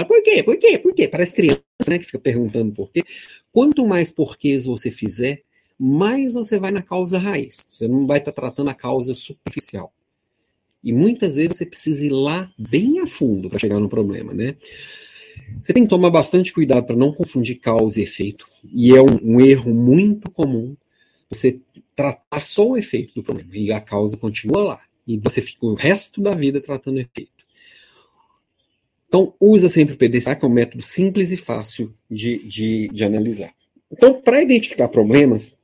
Por quê? Por quê? Por quê? Parece criança né, que fica perguntando por quê. Quanto mais porquês você fizer, mais você vai na causa raiz. Você não vai estar tratando a causa superficial. E muitas vezes você precisa ir lá bem a fundo para chegar no problema, né? Você tem que tomar bastante cuidado para não confundir causa e efeito. E é um, um, erro muito comum você tratar só o efeito do problema e a causa continua lá. E você fica o resto da vida tratando o efeito. Então, usa sempre o PDCA, que é um método simples e fácil de, de, de analisar. Então, para identificar problemas,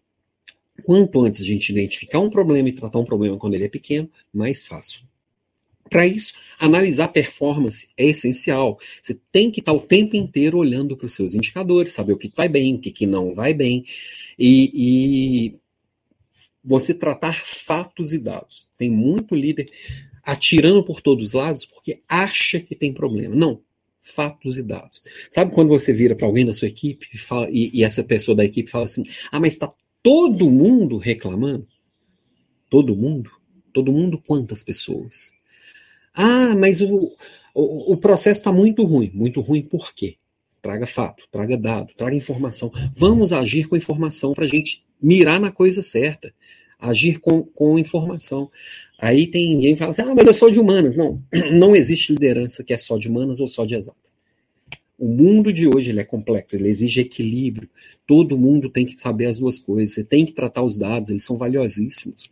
quanto antes a gente identificar um problema e tratar um problema quando ele é pequeno, mais fácil. Para isso, analisar performance é essencial. Você tem que estar o tempo inteiro olhando para os seus indicadores, saber o que vai bem, o que, que não vai bem, e, e você tratar fatos e dados. Tem muito líder atirando por todos os lados porque acha que tem problema. Não, fatos e dados. Sabe quando você vira para alguém da sua equipe e, fala, e, e, essa pessoa da equipe fala assim: ah, mas está todo mundo reclamando? Todo mundo? Todo mundo quantas pessoas? Ah, mas o, o, o processo está muito ruim. Muito ruim por quê? Traga fato, traga dado, traga informação. Vamos agir com informação para a gente mirar na coisa certa. Agir com, com informação. Aí tem ninguém que fala assim, ah, mas eu sou de humanas. Não, não existe liderança que é só de humanas ou só de exatas. O mundo de hoje ele é complexo, ele exige equilíbrio. Todo mundo tem que saber as duas coisas. Você tem que tratar os dados, eles são valiosíssimos.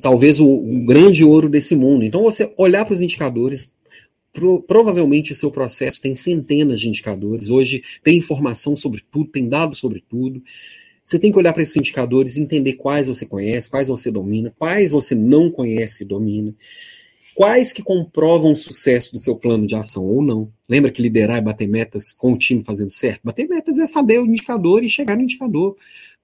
Talvez o, o grande ouro desse mundo. Então, você olhar para os indicadores, pro, provavelmente o seu processo tem centenas de indicadores. Hoje tem informação sobre tudo, tem dados sobre tudo. Você tem que olhar para esses indicadores entender quais você conhece, quais você domina, quais você não conhece e domina, quais que comprovam o sucesso do seu plano de ação ou não. Lembra que liderar e bater metas com o time fazendo certo? Bater metas é saber o indicador e chegar no indicador.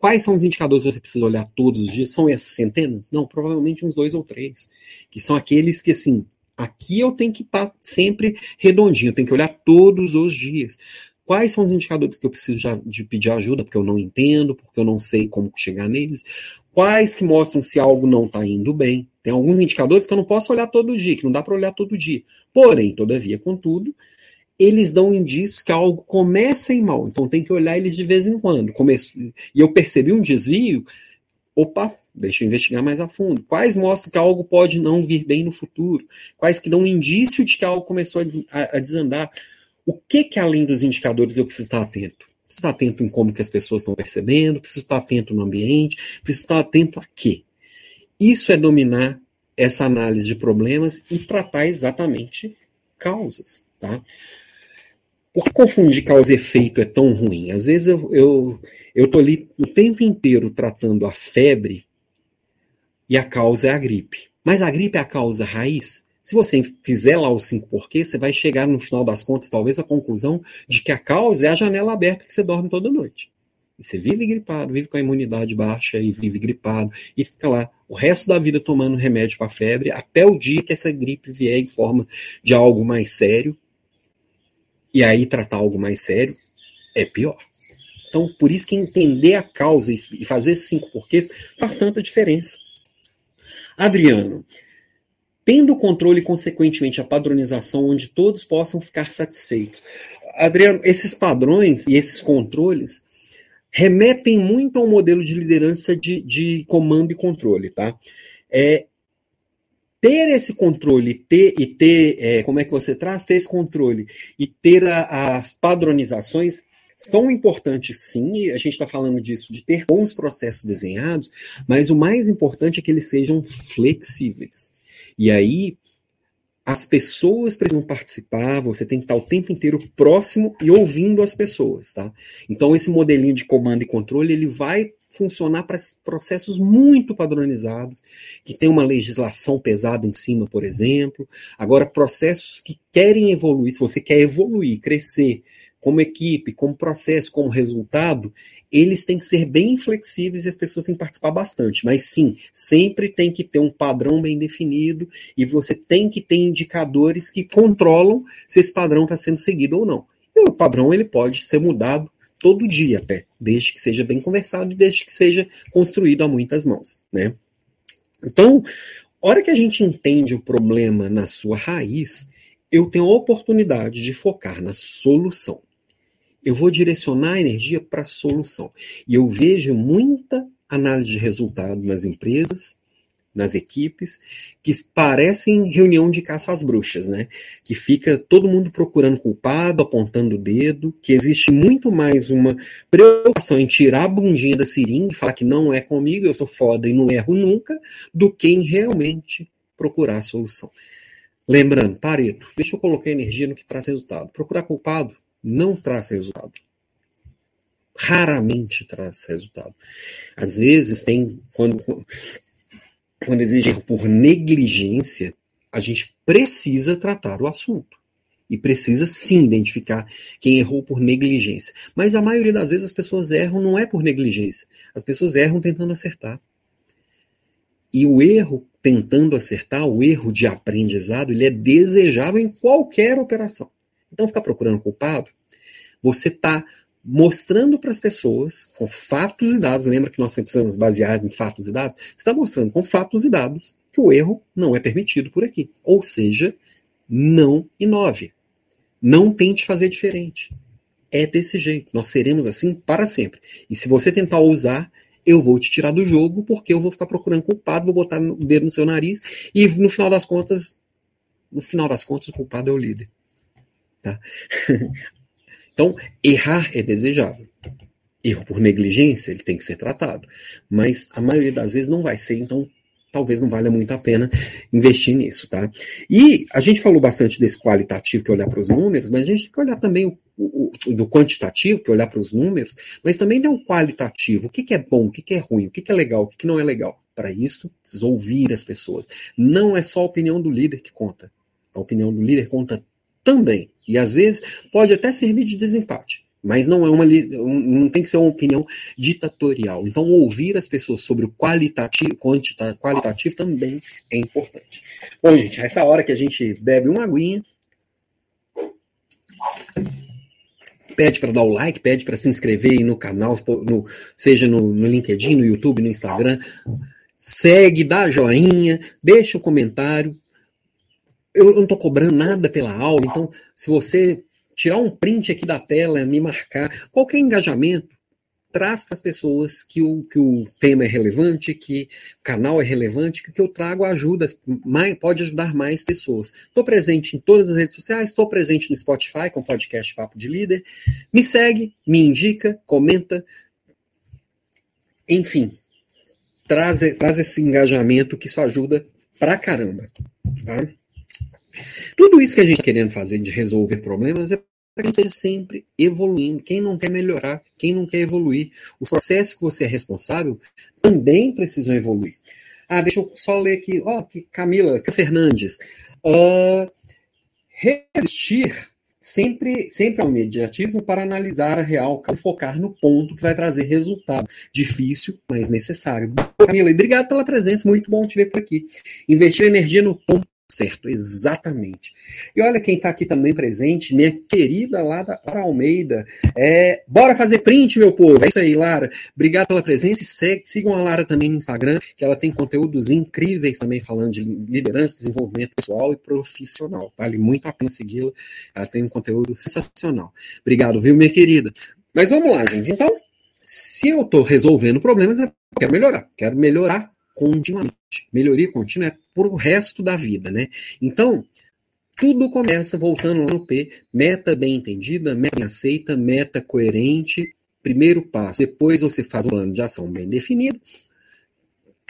Quais são os indicadores que você precisa olhar todos os dias? São essas centenas? Não, provavelmente uns dois ou três. Que são aqueles que, assim, aqui eu tenho que estar tá sempre redondinho, eu tenho que olhar todos os dias. Quais são os indicadores que eu preciso de pedir ajuda, porque eu não entendo, porque eu não sei como chegar neles? Quais que mostram se algo não está indo bem? Tem alguns indicadores que eu não posso olhar todo dia, que não dá para olhar todo dia. Porém, todavia, contudo, eles dão indícios que algo começa ir mal. Então tem que olhar eles de vez em quando. Come... E eu percebi um desvio. Opa, deixa eu investigar mais a fundo. Quais mostram que algo pode não vir bem no futuro? Quais que dão um indício de que algo começou a, a desandar? O que, que além dos indicadores eu preciso estar atento? Preciso estar atento em como que as pessoas estão percebendo, preciso estar atento no ambiente, preciso estar atento a quê? Isso é dominar essa análise de problemas e tratar exatamente causas, tá? Por que confundir causa e efeito é tão ruim? Às vezes eu, eu, eu tô ali o tempo inteiro tratando a febre e a causa é a gripe. Mas a gripe é a causa raiz? Se você fizer lá os cinco porquês, você vai chegar no final das contas, talvez, à conclusão de que a causa é a janela aberta que você dorme toda noite. E você vive gripado, vive com a imunidade baixa e vive gripado, e fica lá o resto da vida tomando remédio para febre, até o dia que essa gripe vier em forma de algo mais sério. E aí tratar algo mais sério é pior. Então, por isso que entender a causa e fazer esses cinco porquês faz tanta diferença. Adriano, tendo o controle e, consequentemente, a padronização onde todos possam ficar satisfeitos. Adriano, esses padrões e esses controles remetem muito ao modelo de liderança de, de comando e controle, tá? É, ter esse controle ter, e ter, é, como é que você traz? Ter esse controle e ter a, as padronizações são importantes sim, a gente está falando disso, de ter bons processos desenhados, mas o mais importante é que eles sejam flexíveis. E aí, as pessoas precisam participar, você tem que estar o tempo inteiro próximo e ouvindo as pessoas, tá? Então, esse modelinho de comando e controle, ele vai funcionar para processos muito padronizados, que tem uma legislação pesada em cima, por exemplo. Agora, processos que querem evoluir, se você quer evoluir, crescer, como equipe, como processo, como resultado, eles têm que ser bem flexíveis e as pessoas têm que participar bastante. Mas sim, sempre tem que ter um padrão bem definido e você tem que ter indicadores que controlam se esse padrão está sendo seguido ou não. E o padrão ele pode ser mudado todo dia até, desde que seja bem conversado e desde que seja construído a muitas mãos, né? Então, hora que a gente entende o problema na sua raiz, eu tenho a oportunidade de focar na solução eu vou direcionar a energia para a solução. E eu vejo muita análise de resultado nas empresas, nas equipes, que parecem reunião de caça às bruxas, né? Que fica todo mundo procurando culpado, apontando o dedo, que existe muito mais uma preocupação em tirar a bundinha da seringa e falar que não é comigo, eu sou foda e não erro nunca, do que em realmente procurar a solução. Lembrando, Pareto, deixa eu colocar energia no que traz resultado. Procurar culpado não traz resultado. Raramente traz resultado. Às vezes tem, quando, quando exige por negligência, a gente precisa tratar o assunto. E precisa sim identificar quem errou por negligência. Mas a maioria das vezes as pessoas erram não é por negligência. As pessoas erram tentando acertar. E o erro tentando acertar, o erro de aprendizado, ele é desejável em qualquer operação. Então, ficar procurando culpado, você está mostrando para as pessoas, com fatos e dados, lembra que nós precisamos basear em fatos e dados? Você está mostrando com fatos e dados que o erro não é permitido por aqui. Ou seja, não inove. Não tente fazer diferente. É desse jeito. Nós seremos assim para sempre. E se você tentar usar, eu vou te tirar do jogo porque eu vou ficar procurando culpado, vou botar o dedo no seu nariz e no final das contas, no final das contas, o culpado é o líder. Tá? então, errar é desejável. Erro por negligência, ele tem que ser tratado. Mas a maioria das vezes não vai ser, então talvez não valha muito a pena investir nisso, tá? E a gente falou bastante desse qualitativo, que é olhar para os números, mas a gente tem que olhar também o, o, o do quantitativo, que é olhar para os números, mas também tem um qualitativo. O que, que é bom, o que, que é ruim, o que, que é legal, o que, que não é legal. Para isso, precisa ouvir as pessoas. Não é só a opinião do líder que conta. A opinião do líder conta também. E às vezes pode até servir de desempate. Mas não é uma não tem que ser uma opinião ditatorial. Então, ouvir as pessoas sobre o qualitativo, qualitativo também é importante. Bom, gente, essa hora que a gente bebe uma aguinha, pede para dar o like, pede para se inscrever no canal, no, seja no, no LinkedIn, no YouTube, no Instagram. Segue, dá joinha, deixa o um comentário. Eu não estou cobrando nada pela aula, então se você tirar um print aqui da tela, me marcar, qualquer engajamento, traz para as pessoas que o, que o tema é relevante, que o canal é relevante, que o que eu trago ajuda, mais, pode ajudar mais pessoas. Estou presente em todas as redes sociais, estou presente no Spotify com o podcast Papo de Líder. Me segue, me indica, comenta. Enfim, traz, traz esse engajamento que isso ajuda pra caramba. Tá? Tudo isso que a gente está querendo fazer de resolver problemas é para que a gente esteja sempre evoluindo. Quem não quer melhorar, quem não quer evoluir. Os processos que você é responsável também precisam evoluir. Ah, deixa eu só ler aqui. Ó, oh, Camila Fernandes. Uh, resistir sempre, sempre ao imediatismo para analisar a real, focar no ponto que vai trazer resultado. Difícil, mas necessário. Camila, obrigado pela presença, muito bom te ver por aqui. Investir energia no ponto Certo, exatamente. E olha quem está aqui também presente, minha querida Lara Almeida. É, bora fazer print, meu povo. É isso aí, Lara. Obrigado pela presença e sigam a Lara também no Instagram, que ela tem conteúdos incríveis também falando de liderança, desenvolvimento pessoal e profissional. Vale muito a pena segui-la. Ela tem um conteúdo sensacional. Obrigado, viu, minha querida? Mas vamos lá, gente. Então, se eu estou resolvendo problemas, eu quero melhorar. Quero melhorar continuamente. Melhoria contínua é por o resto da vida, né? Então, tudo começa voltando lá no P, meta bem entendida, meta bem aceita, meta coerente, primeiro passo. Depois você faz um plano de ação bem definido,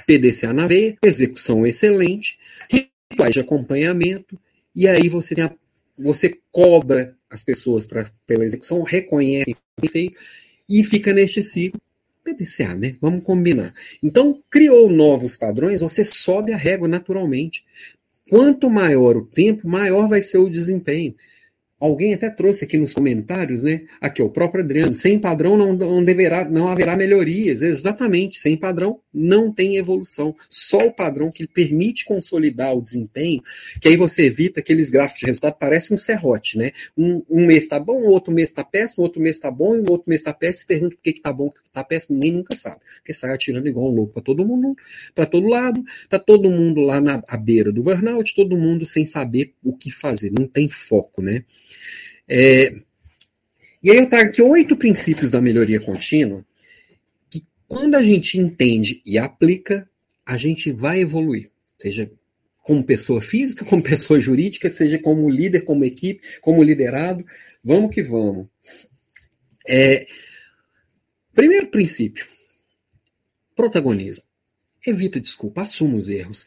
PDCA na veia, execução excelente, rituais de acompanhamento, e aí você, a, você cobra as pessoas pra, pela execução, reconhece feito, e fica neste ciclo PDCA, né? Vamos combinar. Então, criou novos padrões, você sobe a régua naturalmente. Quanto maior o tempo, maior vai ser o desempenho. Alguém até trouxe aqui nos comentários, né? Aqui, o próprio Adriano. Sem padrão não, não, deverá, não haverá melhorias. Exatamente, sem padrão não tem evolução. Só o padrão que permite consolidar o desempenho, que aí você evita aqueles gráficos de resultado, parece um serrote, né? Um, um mês está bom, outro mês está péssimo, outro mês está bom, e outro mês está péssimo, pergunta por que está bom, por que está péssimo, nem nunca sabe. Porque sai atirando igual um louco para todo mundo, para todo lado, tá todo mundo lá na à beira do burnout, todo mundo sem saber o que fazer, não tem foco, né? É, e aí eu trago aqui oito princípios da melhoria contínua, quando a gente entende e aplica, a gente vai evoluir. Seja como pessoa física, como pessoa jurídica, seja como líder, como equipe, como liderado. Vamos que vamos. É, primeiro princípio: protagonismo. Evita desculpa, assuma os erros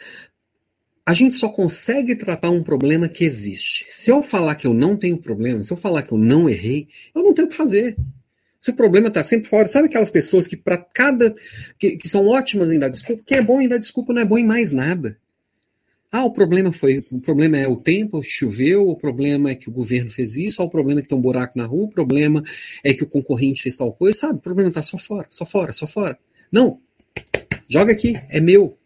a gente só consegue tratar um problema que existe. Se eu falar que eu não tenho problema, se eu falar que eu não errei, eu não tenho o que fazer. Se o problema está sempre fora, sabe aquelas pessoas que para cada que, que, são ótimas em dar desculpa, quem é bom em dar desculpa não é bom em mais nada. Ah, o problema foi, o problema é o tempo, choveu, o problema é que o governo fez isso, o problema é que tem um buraco na rua, o problema é que o concorrente fez tal coisa, sabe? O problema está só fora, só fora, só fora. Não, joga aqui, é meu.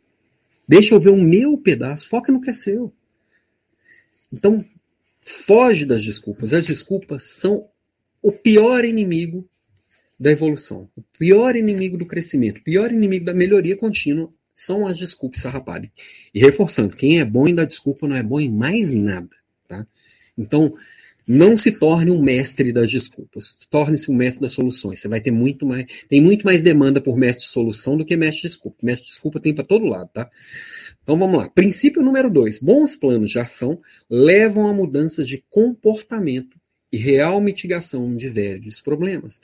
Deixa eu ver o meu pedaço, foca no que é seu. Então, foge das desculpas. As desculpas são o pior inimigo da evolução, o pior inimigo do crescimento, o pior inimigo da melhoria contínua são as desculpas sarrapadas. E reforçando, quem é bom em dar desculpa não é bom em mais nada. Tá? Então, não se torne um mestre das desculpas. Torne-se um mestre das soluções. Você vai ter muito mais. Tem muito mais demanda por mestre de solução do que mestre de desculpa. Mestre de desculpa tem para todo lado, tá? Então vamos lá. Princípio número dois: bons planos de ação levam a mudanças de comportamento e real mitigação de velhos problemas.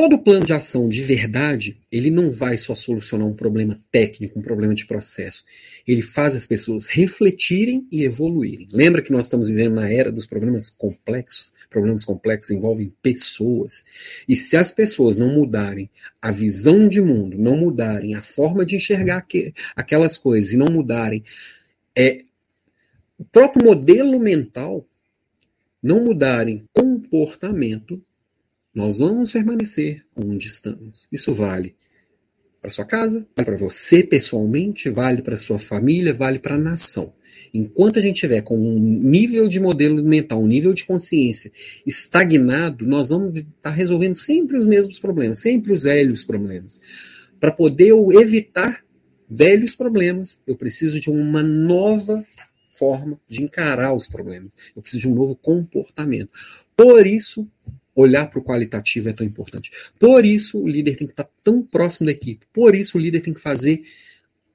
Todo plano de ação de verdade, ele não vai só solucionar um problema técnico, um problema de processo. Ele faz as pessoas refletirem e evoluírem. Lembra que nós estamos vivendo na era dos problemas complexos? Problemas complexos envolvem pessoas. E se as pessoas não mudarem a visão de mundo, não mudarem a forma de enxergar que, aquelas coisas e não mudarem é, o próprio modelo mental, não mudarem comportamento, nós vamos permanecer onde estamos. Isso vale para sua casa, vale para você pessoalmente, vale para sua família, vale para a nação. Enquanto a gente tiver com um nível de modelo mental, um nível de consciência estagnado, nós vamos estar tá resolvendo sempre os mesmos problemas, sempre os velhos problemas. Para poder evitar velhos problemas, eu preciso de uma nova forma de encarar os problemas. Eu preciso de um novo comportamento. Por isso, olhar para o qualitativo é tão importante. Por isso, o líder tem que estar tão próximo da equipe. Por isso, o líder tem que fazer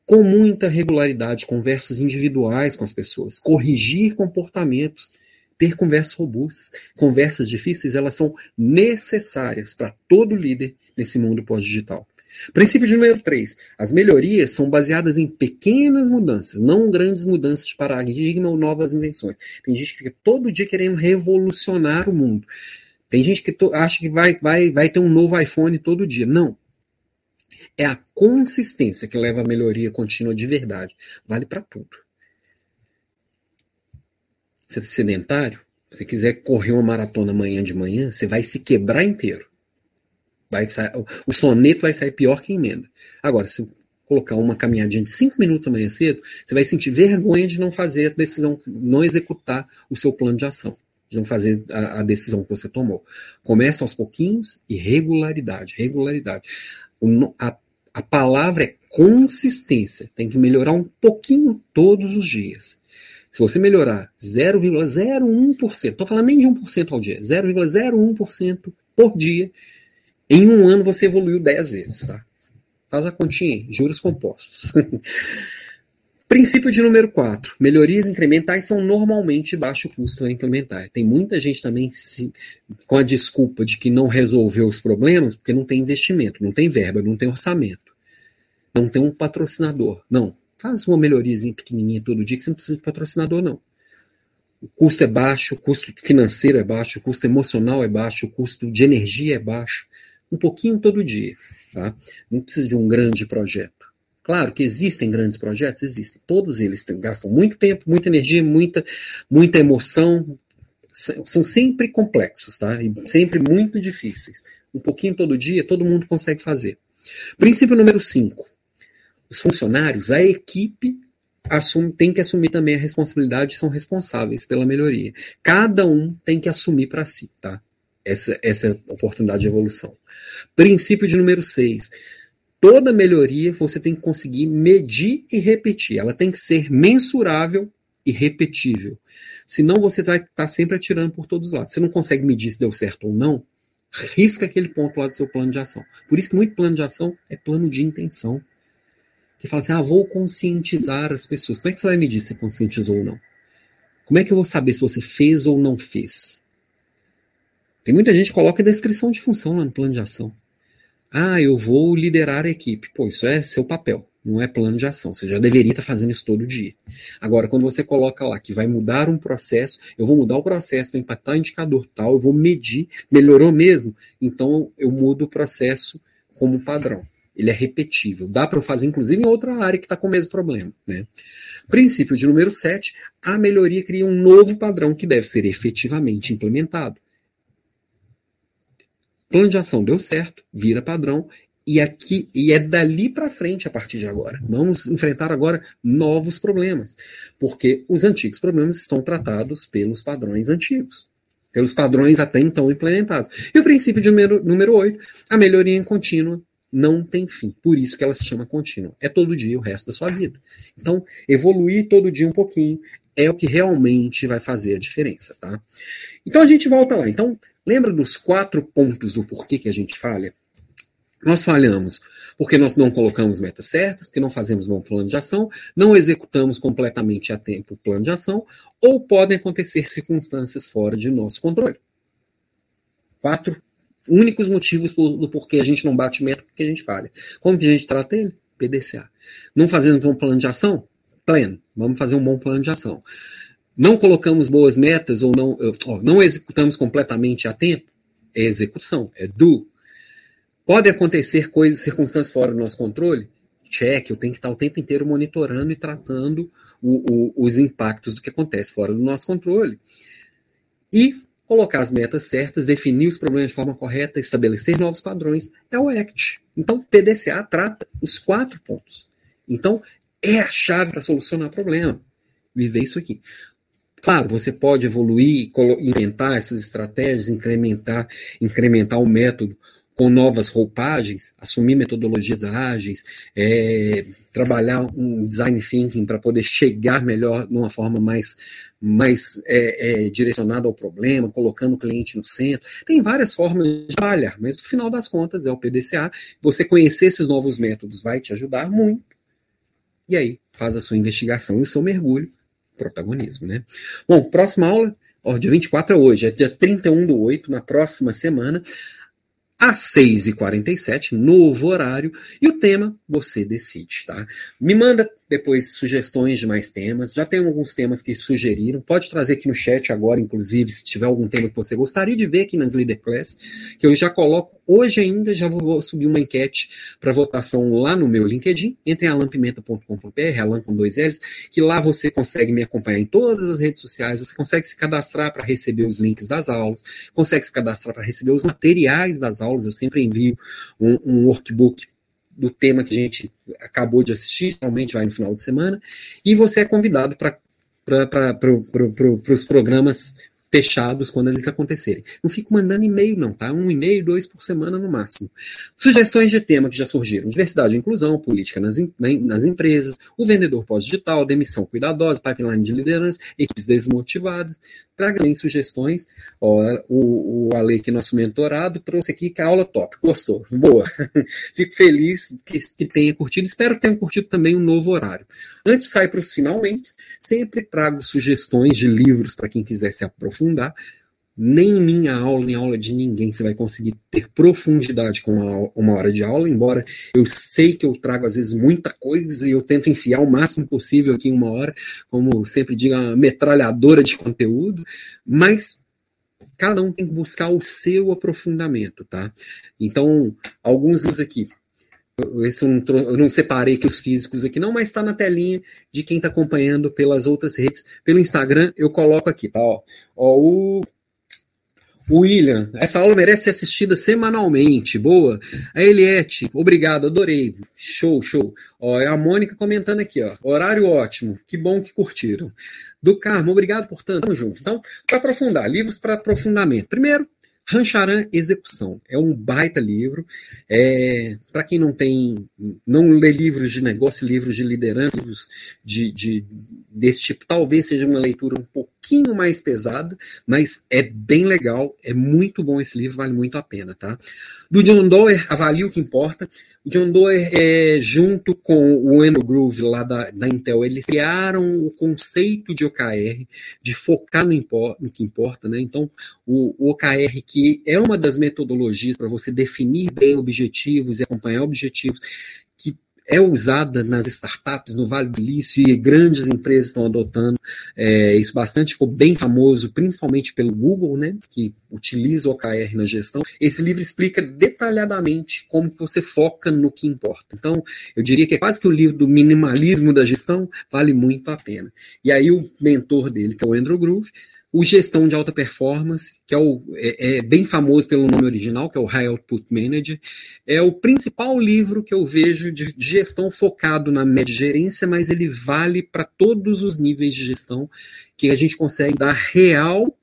com muita regularidade conversas individuais com as pessoas, corrigir comportamentos, ter conversas robustas. Conversas difíceis, elas são necessárias para todo líder nesse mundo pós-digital. Princípio número 3. As melhorias são baseadas em pequenas mudanças, não grandes mudanças de paradigma ou novas invenções. Tem gente que fica todo dia querendo revolucionar o mundo. Tem gente que acha que vai, vai, vai ter um novo iPhone todo dia. Não. É a consistência que leva à melhoria contínua de verdade. Vale para tudo. Você é sedentário, se quiser correr uma maratona amanhã de manhã, você vai se quebrar inteiro. Vai o soneto vai sair pior que a emenda. Agora, se colocar uma caminhadinha de cinco minutos amanhã cedo, você vai sentir vergonha de não fazer a decisão, não executar o seu plano de ação de não fazer a, a, decisão que você tomou. Começa aos pouquinhos e regularidade, regularidade. O, a, a palavra é consistência. Tem que melhorar um pouquinho todos os dias. Se você melhorar 0,01%, estou falando nem de 1% ao dia, 0,01% por dia, em um ano você evoluiu 10 vezes, tá? Faz a continha aí, juros compostos. Princípio de número 4. Melhorias incrementais são normalmente baixo custo a implementar. Tem muita gente também se, com a desculpa de que não resolveu os problemas porque não tem investimento, não tem verba, não tem orçamento, não tem um patrocinador. Não. Faz uma melhoriazinha pequenininha todo dia que você não precisa de patrocinador, não. O custo é baixo, o custo financeiro é baixo, o custo emocional é baixo, o custo de energia é baixo. Um pouquinho todo dia. Tá? Não precisa de um grande projeto. Claro que existem grandes projetos, existem. Todos eles gastam muito tempo, muita energia, muita, muita emoção. São sempre complexos, tá? E sempre muito difíceis. Um pouquinho todo dia, todo mundo consegue fazer. Princípio número 5. Os funcionários, a equipe assume, tem que assumir também a responsabilidade e são responsáveis pela melhoria. Cada um tem que assumir para si, tá? Essa, essa oportunidade de evolução. Princípio de número 6 toda melhoria você tem que conseguir medir e repetir. Ela tem que ser mensurável e repetível. Senão você vai estar sempre atirando por todos os lados. Você não consegue medir se deu certo ou não, risca aquele ponto lá do seu plano de ação. Por isso que muito plano de ação é plano de intenção. Que fala assim, ah, vou conscientizar as pessoas. Como é que você vai medir se conscientizou ou não? Como é que eu vou saber se você fez ou não fez? Tem muita gente que coloca descrição de função lá no plano de ação. Ah, eu vou liderar a equipe. Pô, isso é seu papel, não é plano de ação. Você já deveria estar fazendo isso todo dia. Agora, quando você coloca lá que vai mudar um processo, eu vou mudar o processo, vai impactar o indicador tal, eu vou medir, melhorou mesmo, então eu mudo o processo como padrão. ele é repetível. Dá para fazer, inclusive, em outra área que está com o mesmo problema. Né? Princípio de número 7, a melhoria cria um novo padrão que deve ser efetivamente implementado. Plano de ação deu certo, vira padrão, e aqui e é dali para frente a partir de agora. Vamos enfrentar agora novos problemas, porque os antigos problemas estão tratados pelos padrões antigos, pelos padrões até então implementados. E o princípio de número, número 8, a melhoria contínua não tem fim. Por isso que ela se chama contínua. É todo dia o resto da sua vida. Então, evoluir todo dia um pouquinho é o que realmente vai fazer a diferença, tá? Então a gente volta lá. Então, lembra dos quatro pontos do porquê que a gente falha? Nós falhamos porque nós não colocamos metas certas, porque não fazemos bom plano de ação, não executamos completamente a tempo o plano de ação, ou podem acontecer circunstâncias fora de nosso controle. Quatro únicos motivos do porquê a gente não bate meta, porque a gente falha. Como que a gente trata ele? PDCA. Não fazendo um plano de ação? Plano. Vamos fazer um bom plano de ação. Não colocamos boas metas ou não, não executamos completamente a tempo? É execução, é do. Pode acontecer coisas, circunstâncias fora do nosso controle? Check, eu tenho que estar o tempo inteiro monitorando e tratando o, o, os impactos do que acontece fora do nosso controle. E colocar as metas certas, definir os problemas de forma correta, estabelecer novos padrões, é o ACT. Então, PDCA trata os quatro pontos. Então, é a chave para solucionar o problema. Viver isso aqui. Claro, você pode evoluir, inventar essas estratégias, incrementar, incrementar o método com novas roupagens, assumir metodologias ágeis, é, trabalhar um design thinking para poder chegar melhor de uma forma mais, mais é, é, direcionada ao problema, colocando o cliente no centro. Tem várias formas de trabalhar, mas no final das contas é o PDCA. Você conhecer esses novos métodos vai te ajudar muito. E aí, faz a sua investigação e o seu mergulho, protagonismo, né? Bom, próxima aula, ó, dia 24 é hoje, é dia 31 do 8, na próxima semana às 6h47, novo horário, e o tema você decide, tá? Me manda depois sugestões de mais temas, já tem alguns temas que sugeriram, pode trazer aqui no chat agora, inclusive, se tiver algum tema que você gostaria de ver aqui nas Leader Class, que eu já coloco Hoje ainda já vou subir uma enquete para votação lá no meu LinkedIn. Entre em alampimenta.com.br, alan com dois L's, que lá você consegue me acompanhar em todas as redes sociais, você consegue se cadastrar para receber os links das aulas, consegue se cadastrar para receber os materiais das aulas. Eu sempre envio um, um workbook do tema que a gente acabou de assistir, realmente vai no final de semana, e você é convidado para pro, os programas fechados quando eles acontecerem. Não fico mandando e-mail, não, tá? Um e-mail, dois por semana no máximo. Sugestões de tema que já surgiram: diversidade e inclusão, política nas, nas empresas, o vendedor pós-digital, demissão cuidadosa, pipeline de liderança, equipes desmotivadas. Traga também sugestões. Ó, o, o Ale, que é nosso mentorado, trouxe aqui que a aula top. Gostou? Boa. Fico feliz que, que tenha curtido. Espero que tenham curtido também um novo horário. Antes de sair para os finalmente, sempre trago sugestões de livros para quem quiser se aprofundar. Nem em minha aula, nem aula de ninguém, você vai conseguir ter profundidade com uma, uma hora de aula, embora eu sei que eu trago às vezes muita coisa e eu tento enfiar o máximo possível aqui em uma hora, como sempre digo, uma metralhadora de conteúdo, mas cada um tem que buscar o seu aprofundamento, tá? Então, alguns livros aqui, esse eu não, eu não separei aqui os físicos aqui, não, mas está na telinha de quem está acompanhando pelas outras redes. Pelo Instagram, eu coloco aqui, tá? Ó, ó o William, essa aula merece ser assistida semanalmente. Boa. A Eliette, obrigado, adorei. Show, show. Ó, a Mônica comentando aqui, ó. Horário ótimo. Que bom que curtiram. Do Carmo, obrigado por tanto. Tamo junto. Então, para aprofundar, livros para aprofundamento. Primeiro, Rancharan Execução é um baita livro. É, Para quem não tem, não lê livros de negócio, livros de liderança, livros de, de, desse tipo, talvez seja uma leitura um pouquinho mais pesada, mas é bem legal, é muito bom esse livro, vale muito a pena, tá? Do John Doerr, Avalie o que importa. John Doerr, é, junto com o Andrew Groove lá da, da Intel, eles criaram o conceito de OKR, de focar no, impor, no que importa, né? Então, o, o OKR, que é uma das metodologias para você definir bem objetivos e acompanhar objetivos, que é usada nas startups, no Vale do Silício, e grandes empresas estão adotando é, isso bastante, ficou bem famoso, principalmente pelo Google, né, que utiliza o OKR na gestão. Esse livro explica detalhadamente como você foca no que importa. Então, eu diria que é quase que o livro do minimalismo da gestão, vale muito a pena. E aí o mentor dele, que é o Andrew Groove, o Gestão de Alta Performance, que é, o, é, é, bem famoso pelo nome original, que é o High Output Manager, é o principal livro que eu vejo de, de gestão focado na média gerência, mas ele vale para todos os níveis de gestão, que a gente consegue dar real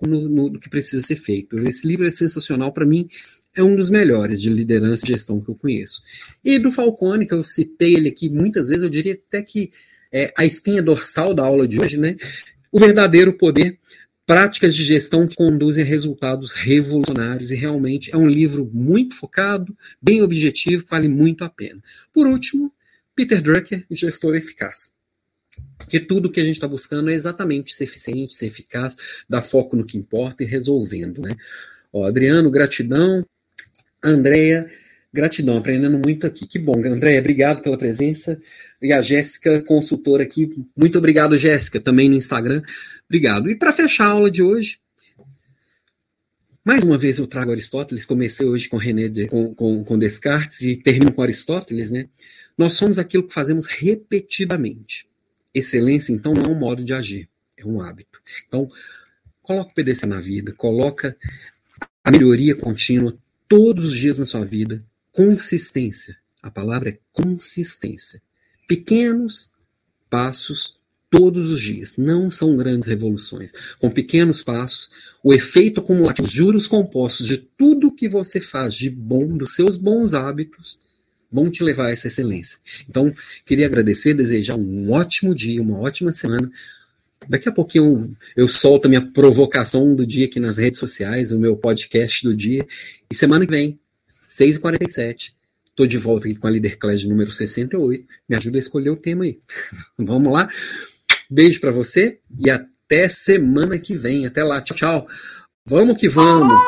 no, no, no que precisa ser feito. Esse livro é sensacional para mim, é um dos melhores de liderança e gestão que eu conheço. E do Falcone, que eu citei ele aqui muitas vezes, eu diria até que é a espinha dorsal da aula de hoje, né? O verdadeiro poder, práticas de gestão que conduzem a resultados revolucionários, e realmente é um livro muito focado, bem objetivo, vale muito a pena. Por último, Peter Drucker, Gestor Eficaz. Porque tudo que a gente está buscando é exatamente ser eficiente, ser eficaz, dar foco no que importa e resolvendo. Né? Ó, Adriano, gratidão. Andréia, Gratidão, aprendendo muito aqui. Que bom, André, obrigado pela presença. E a Jéssica, consultora aqui, muito obrigado, Jéssica, também no Instagram. Obrigado. E para fechar a aula de hoje, mais uma vez eu trago Aristóteles, comecei hoje com René, de, com, com, com Descartes e termino com Aristóteles, né? Nós somos aquilo que fazemos repetidamente. Excelência, então, não é um modo de agir, é um hábito. Então, coloca o PDC na vida, coloca a melhoria contínua todos os dias na sua vida, consistência. A palavra é consistência. Pequenos passos todos os dias. Não são grandes revoluções. Com pequenos passos, o efeito acumulativo, os juros compostos de tudo que você faz de bom, dos seus bons hábitos, vão te levar a essa excelência. Então, queria agradecer, desejar um ótimo dia, uma ótima semana. Daqui a pouquinho eu, eu solto a minha provocação do dia aqui nas redes sociais, o meu podcast do dia. E semana que vem, 6h47. Estou de volta aqui com a Leader Class número 68. Me ajuda a escolher o tema aí. Vamos lá? Beijo para você e até semana que vem. Até lá. Tchau, tchau. Vamos que vamos.